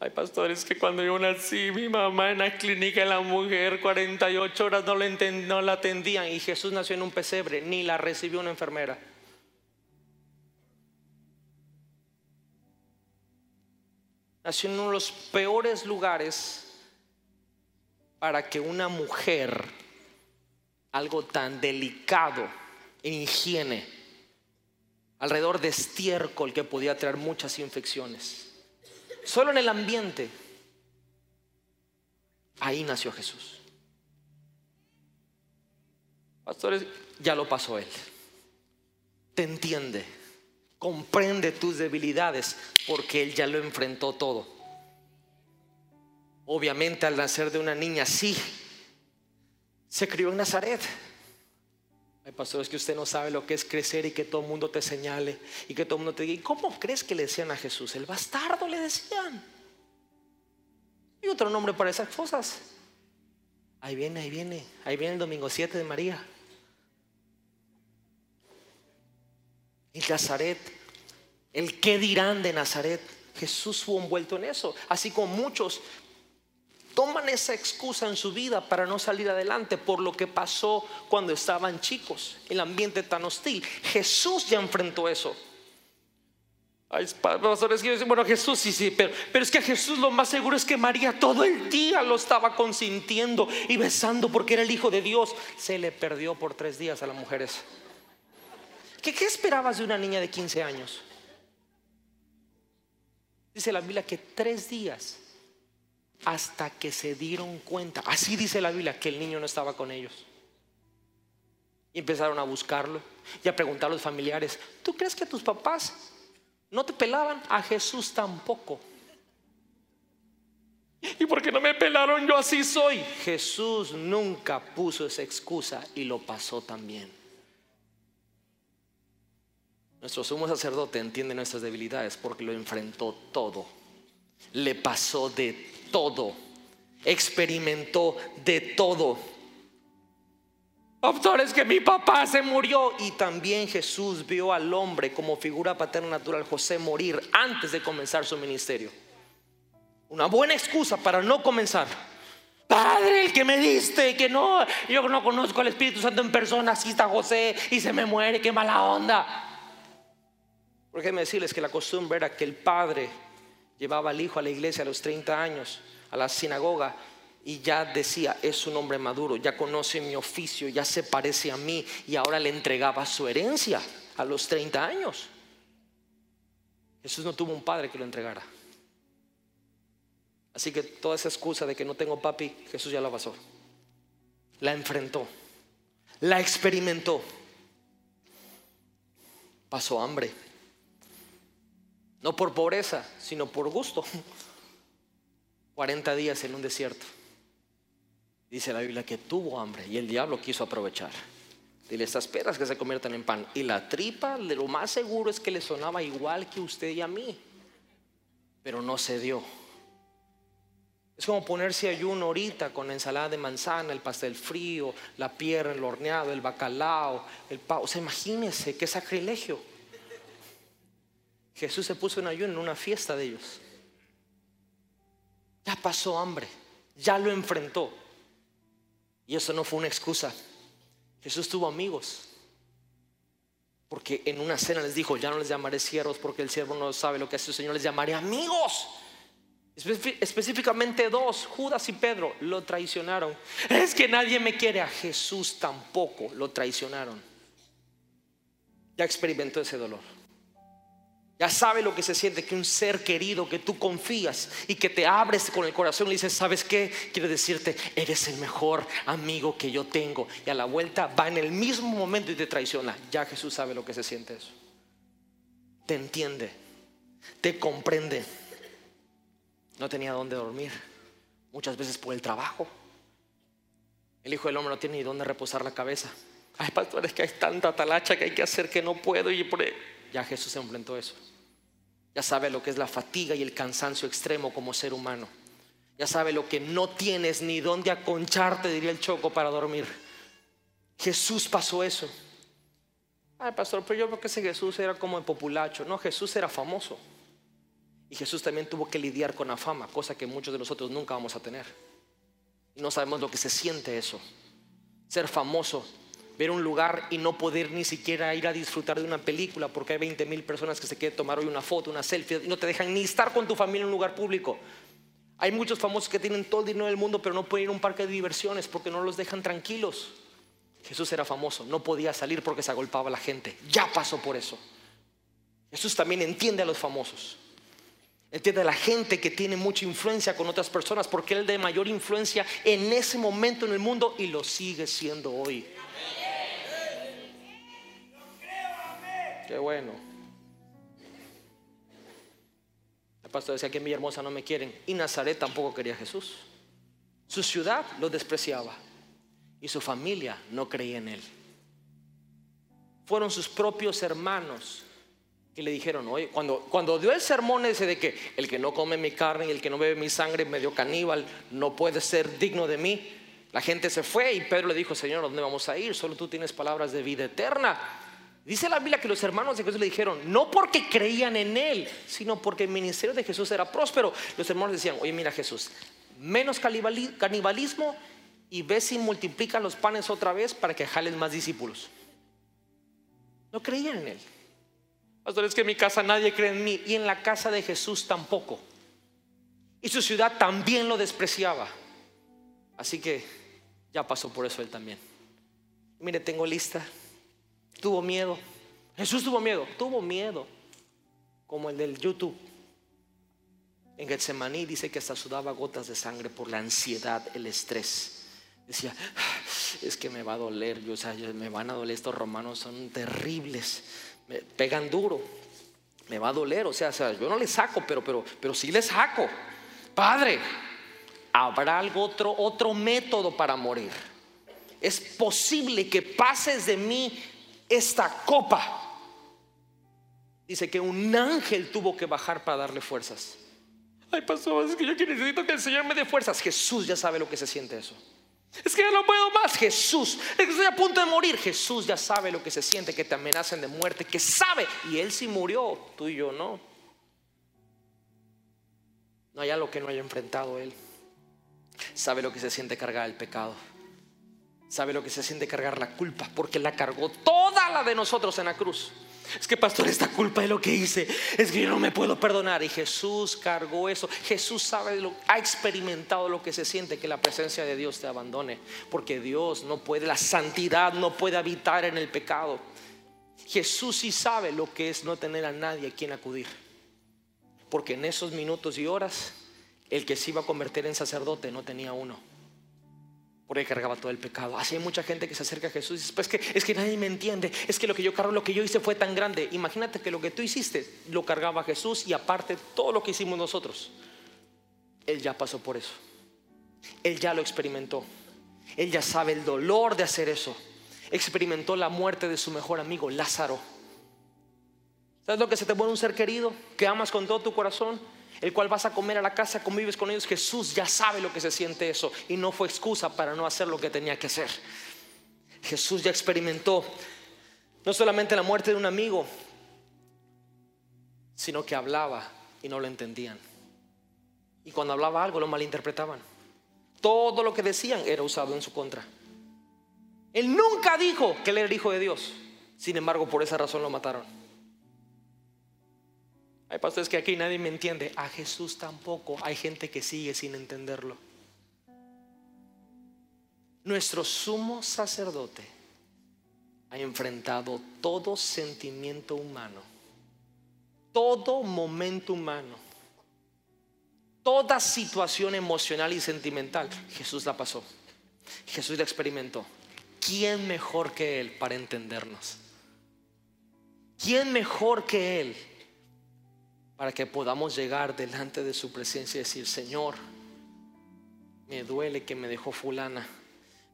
Hay pastores que cuando yo nací, mi mamá en la clínica, la mujer, 48 horas no, no la atendían y Jesús nació en un pesebre, ni la recibió una enfermera. nació en uno de los peores lugares para que una mujer, algo tan delicado en higiene, alrededor de estiércol que podía traer muchas infecciones, solo en el ambiente, ahí nació Jesús. Pastores, ya lo pasó él. Te entiende comprende tus debilidades porque Él ya lo enfrentó todo. Obviamente al nacer de una niña, sí, se crió en Nazaret. Hay pastores que usted no sabe lo que es crecer y que todo el mundo te señale y que todo el mundo te diga, ¿y cómo crees que le decían a Jesús? El bastardo le decían. Y otro nombre para esas cosas. Ahí viene, ahí viene, ahí viene el domingo 7 de María. Y Nazaret, el qué dirán de Nazaret, Jesús fue envuelto en eso, así como muchos toman esa excusa en su vida para no salir adelante por lo que pasó cuando estaban chicos, el ambiente tan hostil. Jesús ya enfrentó eso. Ay, pastores, que bueno, Jesús sí, sí, pero, pero es que a Jesús lo más seguro es que María todo el día lo estaba consintiendo y besando porque era el Hijo de Dios. Se le perdió por tres días a las mujeres. ¿Qué, qué esperabas de una niña de 15 años? Dice la Biblia que tres días hasta que se dieron cuenta, así dice la Biblia, que el niño no estaba con ellos. Y empezaron a buscarlo y a preguntar a los familiares, ¿tú crees que tus papás no te pelaban, a Jesús tampoco. ¿Y por qué no me pelaron? Yo así soy. Jesús nunca puso esa excusa y lo pasó también. Nuestro sumo sacerdote entiende nuestras debilidades porque lo enfrentó todo. Le pasó de todo. Experimentó de todo. Doctores, que mi papá se murió. Y también Jesús vio al hombre como figura paterna natural, José, morir antes de comenzar su ministerio. Una buena excusa para no comenzar. Padre, el que me diste, que no, yo no conozco al Espíritu Santo en persona, así está José y se me muere, qué mala onda. Porque me decirles que la costumbre era que el padre llevaba al hijo a la iglesia a los 30 años, a la sinagoga, y ya decía, es un hombre maduro, ya conoce mi oficio, ya se parece a mí y ahora le entregaba su herencia a los 30 años. Jesús no tuvo un padre que lo entregara. Así que toda esa excusa de que no tengo papi, Jesús ya la pasó. La enfrentó, la experimentó. Pasó hambre. No por pobreza, sino por gusto. 40 días en un desierto. Dice la Biblia que tuvo hambre y el diablo quiso aprovechar. Dile, estas peras que se conviertan en pan. Y la tripa, lo más seguro es que le sonaba igual que usted y a mí. Pero no se dio. Es como ponerse ayuno ahorita con ensalada de manzana, el pastel frío, la pierna, el horneado, el bacalao, el pavo. O sea, imagínense qué sacrilegio. Jesús se puso en ayuno en una fiesta de ellos. Ya pasó hambre, ya lo enfrentó. Y eso no fue una excusa. Jesús tuvo amigos. Porque en una cena les dijo, ya no les llamaré siervos porque el siervo no sabe lo que hace su Señor, les llamaré amigos. Específicamente dos, Judas y Pedro, lo traicionaron. Es que nadie me quiere, a Jesús tampoco lo traicionaron. Ya experimentó ese dolor. Ya sabe lo que se siente que un ser querido que tú confías y que te abres con el corazón y le dices, ¿sabes qué? Quiero decirte, eres el mejor amigo que yo tengo. Y a la vuelta va en el mismo momento y te traiciona. Ya Jesús sabe lo que se siente eso. Te entiende, te comprende. No tenía dónde dormir, muchas veces por el trabajo. El Hijo del Hombre no tiene ni dónde reposar la cabeza. Ay, pastor, es que hay tanta talacha que hay que hacer que no puedo. Y por... Ya Jesús se enfrentó eso. Ya sabe lo que es la fatiga y el cansancio extremo como ser humano. Ya sabe lo que no tienes ni dónde aconcharte, diría el choco, para dormir. Jesús pasó eso. Ay, pastor, pero yo creo que Jesús era como el populacho. No, Jesús era famoso. Y Jesús también tuvo que lidiar con la fama, cosa que muchos de nosotros nunca vamos a tener. Y no sabemos lo que se siente eso. Ser famoso ver un lugar y no poder ni siquiera ir a disfrutar de una película porque hay 20 mil personas que se quieren tomar hoy una foto, una selfie y no te dejan ni estar con tu familia en un lugar público. Hay muchos famosos que tienen todo el dinero del mundo pero no pueden ir a un parque de diversiones porque no los dejan tranquilos. Jesús era famoso, no podía salir porque se agolpaba la gente. Ya pasó por eso. Jesús también entiende a los famosos. Entiende a la gente que tiene mucha influencia con otras personas porque él de mayor influencia en ese momento en el mundo y lo sigue siendo hoy. Qué bueno. El pastor decía que en Hermosa no me quieren. Y Nazaret tampoco quería a Jesús. Su ciudad lo despreciaba. Y su familia no creía en él. Fueron sus propios hermanos que le dijeron, oye, cuando, cuando dio el sermón ese de que el que no come mi carne y el que no bebe mi sangre, medio caníbal, no puede ser digno de mí. La gente se fue y Pedro le dijo, Señor, ¿dónde vamos a ir? Solo tú tienes palabras de vida eterna. Dice la Biblia que los hermanos de Jesús le dijeron, no porque creían en Él, sino porque el ministerio de Jesús era próspero. Los hermanos decían, oye mira Jesús, menos canibalismo y ve si multiplican los panes otra vez para que jalen más discípulos. No creían en Él. Pastor, es que en mi casa nadie cree en mí y en la casa de Jesús tampoco. Y su ciudad también lo despreciaba. Así que ya pasó por eso él también. Mire, tengo lista. Tuvo miedo. Jesús tuvo miedo. Tuvo miedo. Como el del YouTube. En Getsemaní dice que hasta sudaba gotas de sangre por la ansiedad, el estrés. Decía, es que me va a doler, o sea, me van a doler estos romanos, son terribles, me pegan duro, me va a doler, o sea, yo no le saco, pero, pero, pero sí le saco. Padre, habrá algo otro, otro método para morir. Es posible que pases de mí esta copa. Dice que un ángel tuvo que bajar para darle fuerzas. Ay, pastor, es que yo necesito que el Señor me dé fuerzas. Jesús ya sabe lo que se siente eso. Es que ya no puedo más, Jesús. Es que estoy a punto de morir. Jesús ya sabe lo que se siente, que te amenacen de muerte, que sabe. Y Él sí murió, tú y yo no. No hay algo que no haya enfrentado Él. Sabe lo que se siente cargar el pecado. Sabe lo que se siente cargar la culpa, porque la cargó toda la de nosotros en la cruz. Es que pastor, esta culpa de lo que hice, es que yo no me puedo perdonar. Y Jesús cargó eso. Jesús sabe, lo, ha experimentado lo que se siente que la presencia de Dios te abandone. Porque Dios no puede, la santidad no puede habitar en el pecado. Jesús sí sabe lo que es no tener a nadie a quien acudir. Porque en esos minutos y horas, el que se iba a convertir en sacerdote no tenía uno porque cargaba todo el pecado. Así hay mucha gente que se acerca a Jesús y dice, pues que, es que nadie me entiende, es que lo que yo cargo, lo que yo hice fue tan grande. Imagínate que lo que tú hiciste lo cargaba Jesús y aparte todo lo que hicimos nosotros. Él ya pasó por eso. Él ya lo experimentó. Él ya sabe el dolor de hacer eso. Experimentó la muerte de su mejor amigo, Lázaro. ¿Sabes lo que se te pone un ser querido que amas con todo tu corazón? El cual vas a comer a la casa, convives con ellos, Jesús ya sabe lo que se siente eso y no fue excusa para no hacer lo que tenía que hacer. Jesús ya experimentó no solamente la muerte de un amigo, sino que hablaba y no lo entendían. Y cuando hablaba algo lo malinterpretaban. Todo lo que decían era usado en su contra. Él nunca dijo que él era el hijo de Dios. Sin embargo, por esa razón lo mataron. Hay pastores que aquí nadie me entiende. A Jesús tampoco. Hay gente que sigue sin entenderlo. Nuestro sumo sacerdote ha enfrentado todo sentimiento humano, todo momento humano, toda situación emocional y sentimental. Jesús la pasó. Jesús la experimentó. ¿Quién mejor que Él para entendernos? ¿Quién mejor que Él para que podamos llegar delante de su presencia y decir, Señor, me duele que me dejó fulana.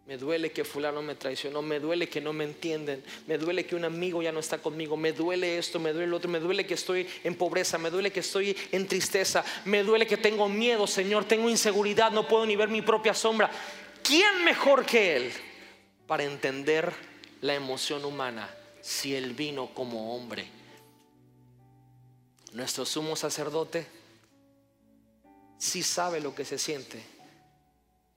Me duele que fulano me traicionó, me duele que no me entienden, me duele que un amigo ya no está conmigo, me duele esto, me duele lo otro, me duele que estoy en pobreza, me duele que estoy en tristeza, me duele que tengo miedo, Señor, tengo inseguridad, no puedo ni ver mi propia sombra. ¿Quién mejor que Él para entender la emoción humana si Él vino como hombre? Nuestro sumo sacerdote sí sabe lo que se siente,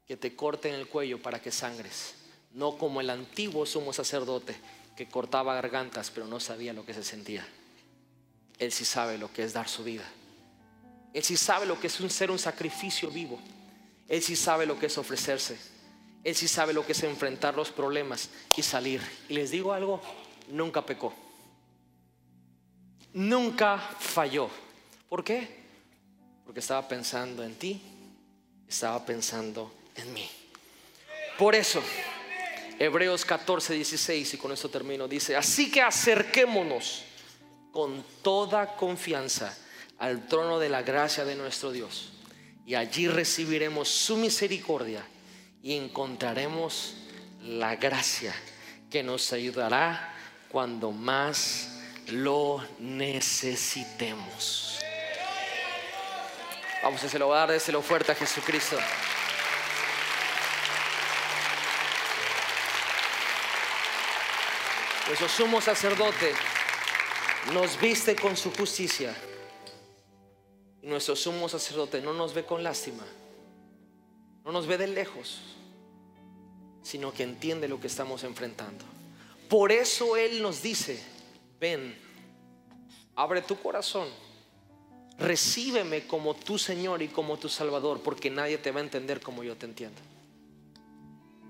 que te corten el cuello para que sangres, no como el antiguo sumo sacerdote que cortaba gargantas pero no sabía lo que se sentía. Él sí sabe lo que es dar su vida. Él sí sabe lo que es un ser un sacrificio vivo. Él sí sabe lo que es ofrecerse. Él sí sabe lo que es enfrentar los problemas y salir. Y les digo algo, nunca pecó nunca falló. ¿Por qué? Porque estaba pensando en ti, estaba pensando en mí. Por eso, Hebreos 14, 16, y con esto termino, dice, así que acerquémonos con toda confianza al trono de la gracia de nuestro Dios, y allí recibiremos su misericordia y encontraremos la gracia que nos ayudará cuando más lo necesitemos. Vamos, a se lo dar, fuerte a Jesucristo. Nuestro sumo sacerdote nos viste con su justicia. Nuestro sumo sacerdote no nos ve con lástima, no nos ve de lejos, sino que entiende lo que estamos enfrentando. Por eso Él nos dice, ven, abre tu corazón. Recíbeme como tu Señor y como tu Salvador, porque nadie te va a entender como yo te entiendo.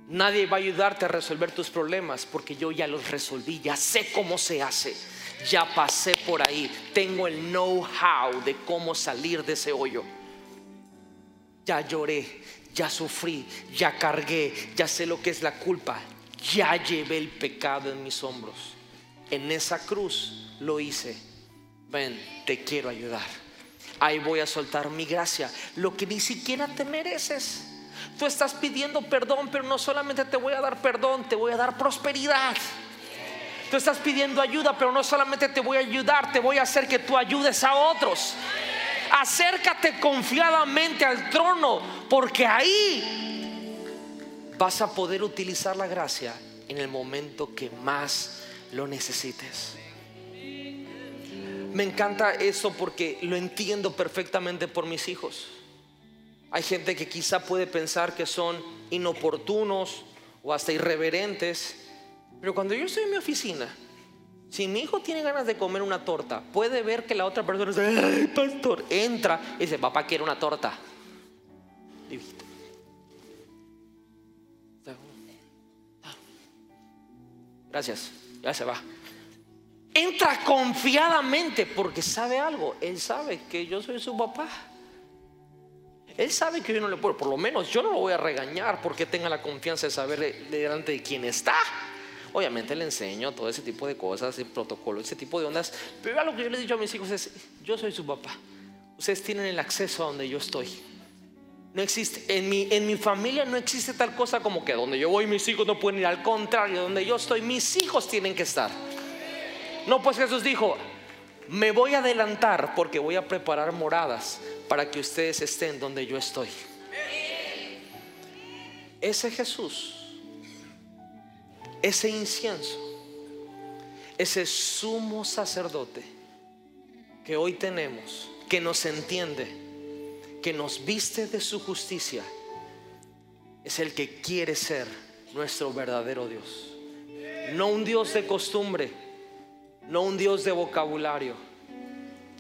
Nadie va a ayudarte a resolver tus problemas, porque yo ya los resolví, ya sé cómo se hace, ya pasé por ahí, tengo el know-how de cómo salir de ese hoyo. Ya lloré, ya sufrí, ya cargué, ya sé lo que es la culpa, ya llevé el pecado en mis hombros. En esa cruz lo hice. Ven, te quiero ayudar ahí voy a soltar mi gracia, lo que ni siquiera te mereces. Tú estás pidiendo perdón, pero no solamente te voy a dar perdón, te voy a dar prosperidad. Tú estás pidiendo ayuda, pero no solamente te voy a ayudar, te voy a hacer que tú ayudes a otros. Acércate confiadamente al trono, porque ahí vas a poder utilizar la gracia en el momento que más lo necesites. Me encanta eso porque lo entiendo perfectamente por mis hijos. Hay gente que quizá puede pensar que son inoportunos o hasta irreverentes, pero cuando yo estoy en mi oficina, si mi hijo tiene ganas de comer una torta, puede ver que la otra persona dice, pastor, entra y dice, papá quiere una torta. Gracias, ya se va entra confiadamente porque sabe algo. Él sabe que yo soy su papá. Él sabe que yo no le puedo, por lo menos yo no lo voy a regañar porque tenga la confianza de saber delante de quién está. Obviamente le enseño todo ese tipo de cosas, el protocolo, ese tipo de ondas. Pero lo que yo le he dicho a mis hijos es, yo soy su papá. Ustedes tienen el acceso a donde yo estoy. No existe, en mi, en mi familia no existe tal cosa como que donde yo voy mis hijos no pueden ir. Al contrario, donde yo estoy, mis hijos tienen que estar. No, pues Jesús dijo, me voy a adelantar porque voy a preparar moradas para que ustedes estén donde yo estoy. Ese Jesús, ese incienso, ese sumo sacerdote que hoy tenemos, que nos entiende, que nos viste de su justicia, es el que quiere ser nuestro verdadero Dios. No un Dios de costumbre no un Dios de vocabulario,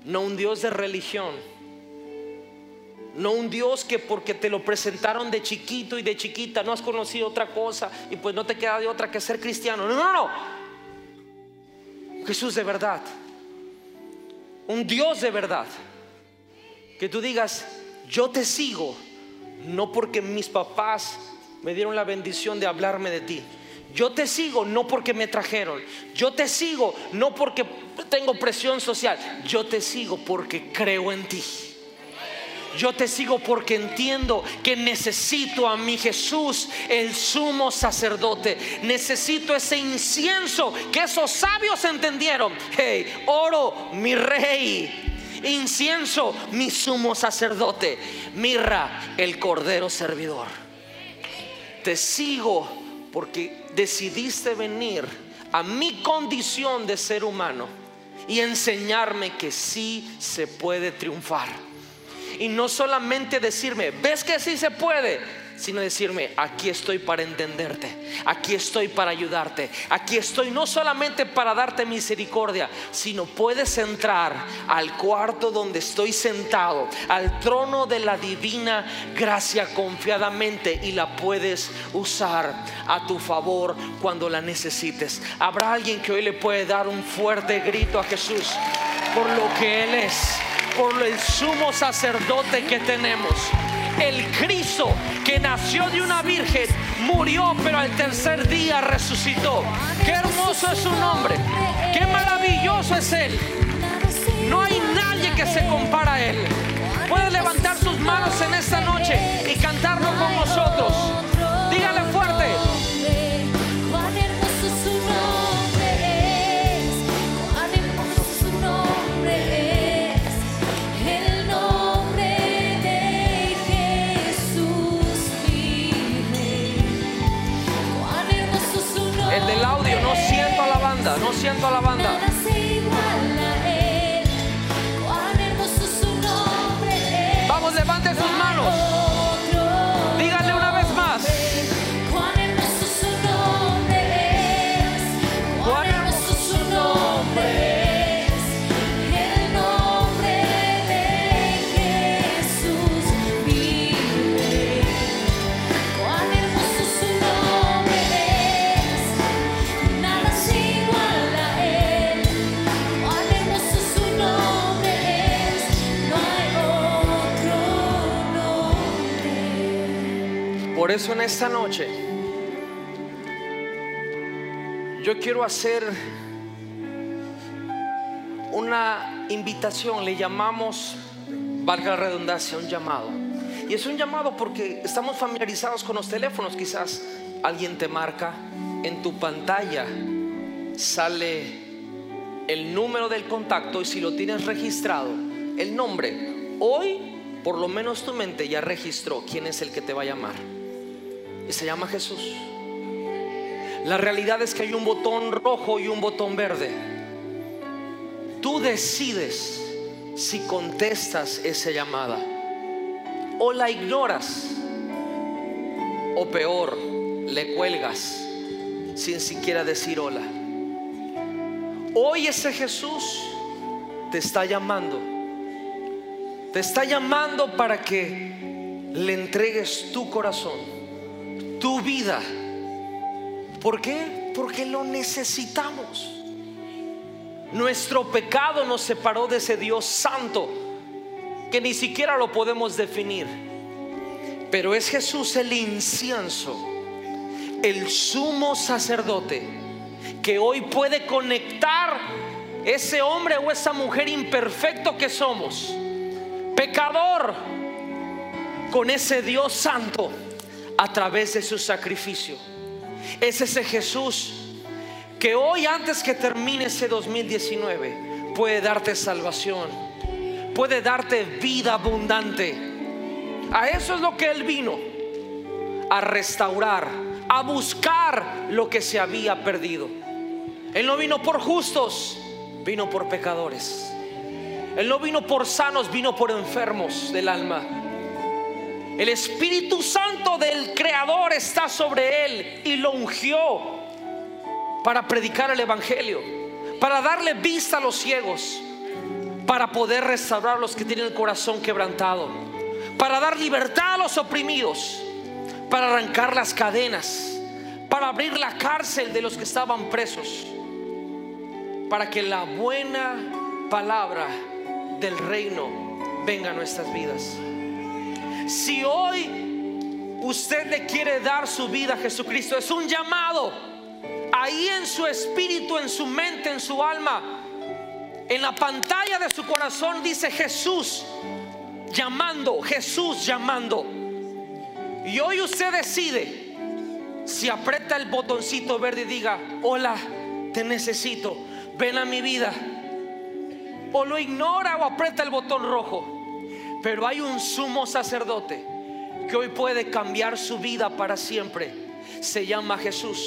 no un Dios de religión, no un Dios que porque te lo presentaron de chiquito y de chiquita no has conocido otra cosa y pues no te queda de otra que ser cristiano. No, no, no. Jesús de verdad. Un Dios de verdad. Que tú digas, yo te sigo, no porque mis papás me dieron la bendición de hablarme de ti, yo te sigo no porque me trajeron. Yo te sigo no porque tengo presión social. Yo te sigo porque creo en ti. Yo te sigo porque entiendo que necesito a mi Jesús, el sumo sacerdote. Necesito ese incienso que esos sabios entendieron. Hey, oro, mi rey. Incienso, mi sumo sacerdote. Mirra, el cordero servidor. Te sigo porque decidiste venir a mi condición de ser humano y enseñarme que sí se puede triunfar. Y no solamente decirme, ¿ves que sí se puede? Sino decirme, aquí estoy para entenderte, aquí estoy para ayudarte, aquí estoy no solamente para darte misericordia, sino puedes entrar al cuarto donde estoy sentado, al trono de la divina gracia confiadamente y la puedes usar a tu favor cuando la necesites. Habrá alguien que hoy le puede dar un fuerte grito a Jesús por lo que Él es, por el sumo sacerdote que tenemos el Cristo que nació de una virgen, murió, pero al tercer día resucitó. Qué hermoso es su nombre, qué maravilloso es Él. No hay nadie que se compara a Él. Puede levantar sus manos en esta noche y cantarlo con nosotros. No siento a la banda. Vamos, levante sus manos. Por eso en esta noche yo quiero hacer una invitación, le llamamos, valga la redundancia, un llamado. Y es un llamado porque estamos familiarizados con los teléfonos, quizás alguien te marca en tu pantalla, sale el número del contacto y si lo tienes registrado, el nombre. Hoy, por lo menos tu mente ya registró quién es el que te va a llamar. Y se llama Jesús. La realidad es que hay un botón rojo y un botón verde. Tú decides si contestas esa llamada o la ignoras o peor, le cuelgas sin siquiera decir hola. Hoy ese Jesús te está llamando. Te está llamando para que le entregues tu corazón, tu vida. ¿Por qué? Porque lo necesitamos. Nuestro pecado nos separó de ese Dios santo que ni siquiera lo podemos definir. Pero es Jesús el incienso, el sumo sacerdote, que hoy puede conectar ese hombre o esa mujer imperfecto que somos, pecador, con ese Dios santo a través de su sacrificio. Es ese Jesús que hoy antes que termine ese 2019 puede darte salvación, puede darte vida abundante. A eso es lo que Él vino, a restaurar, a buscar lo que se había perdido. Él no vino por justos, vino por pecadores. Él no vino por sanos, vino por enfermos del alma. El Espíritu Santo del Creador está sobre él y lo ungió para predicar el Evangelio, para darle vista a los ciegos, para poder restaurar a los que tienen el corazón quebrantado, para dar libertad a los oprimidos, para arrancar las cadenas, para abrir la cárcel de los que estaban presos, para que la buena palabra del reino venga a nuestras vidas. Si hoy usted le quiere dar su vida a Jesucristo, es un llamado ahí en su espíritu, en su mente, en su alma, en la pantalla de su corazón dice Jesús llamando, Jesús llamando. Y hoy usted decide si aprieta el botoncito verde y diga, hola, te necesito, ven a mi vida. O lo ignora o aprieta el botón rojo. Pero hay un sumo sacerdote que hoy puede cambiar su vida para siempre. Se llama Jesús.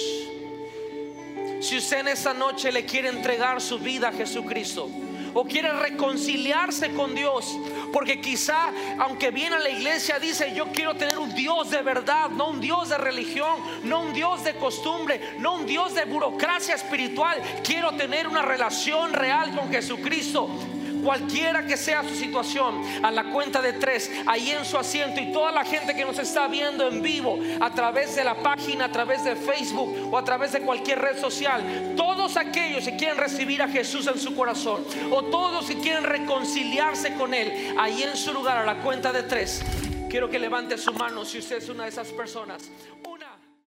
Si usted en esa noche le quiere entregar su vida a Jesucristo o quiere reconciliarse con Dios, porque quizá, aunque viene a la iglesia, dice, yo quiero tener un Dios de verdad, no un Dios de religión, no un Dios de costumbre, no un Dios de burocracia espiritual, quiero tener una relación real con Jesucristo cualquiera que sea su situación, a la cuenta de tres, ahí en su asiento y toda la gente que nos está viendo en vivo a través de la página, a través de Facebook o a través de cualquier red social, todos aquellos que quieren recibir a Jesús en su corazón o todos que quieren reconciliarse con Él, ahí en su lugar, a la cuenta de tres, quiero que levante su mano si usted es una de esas personas.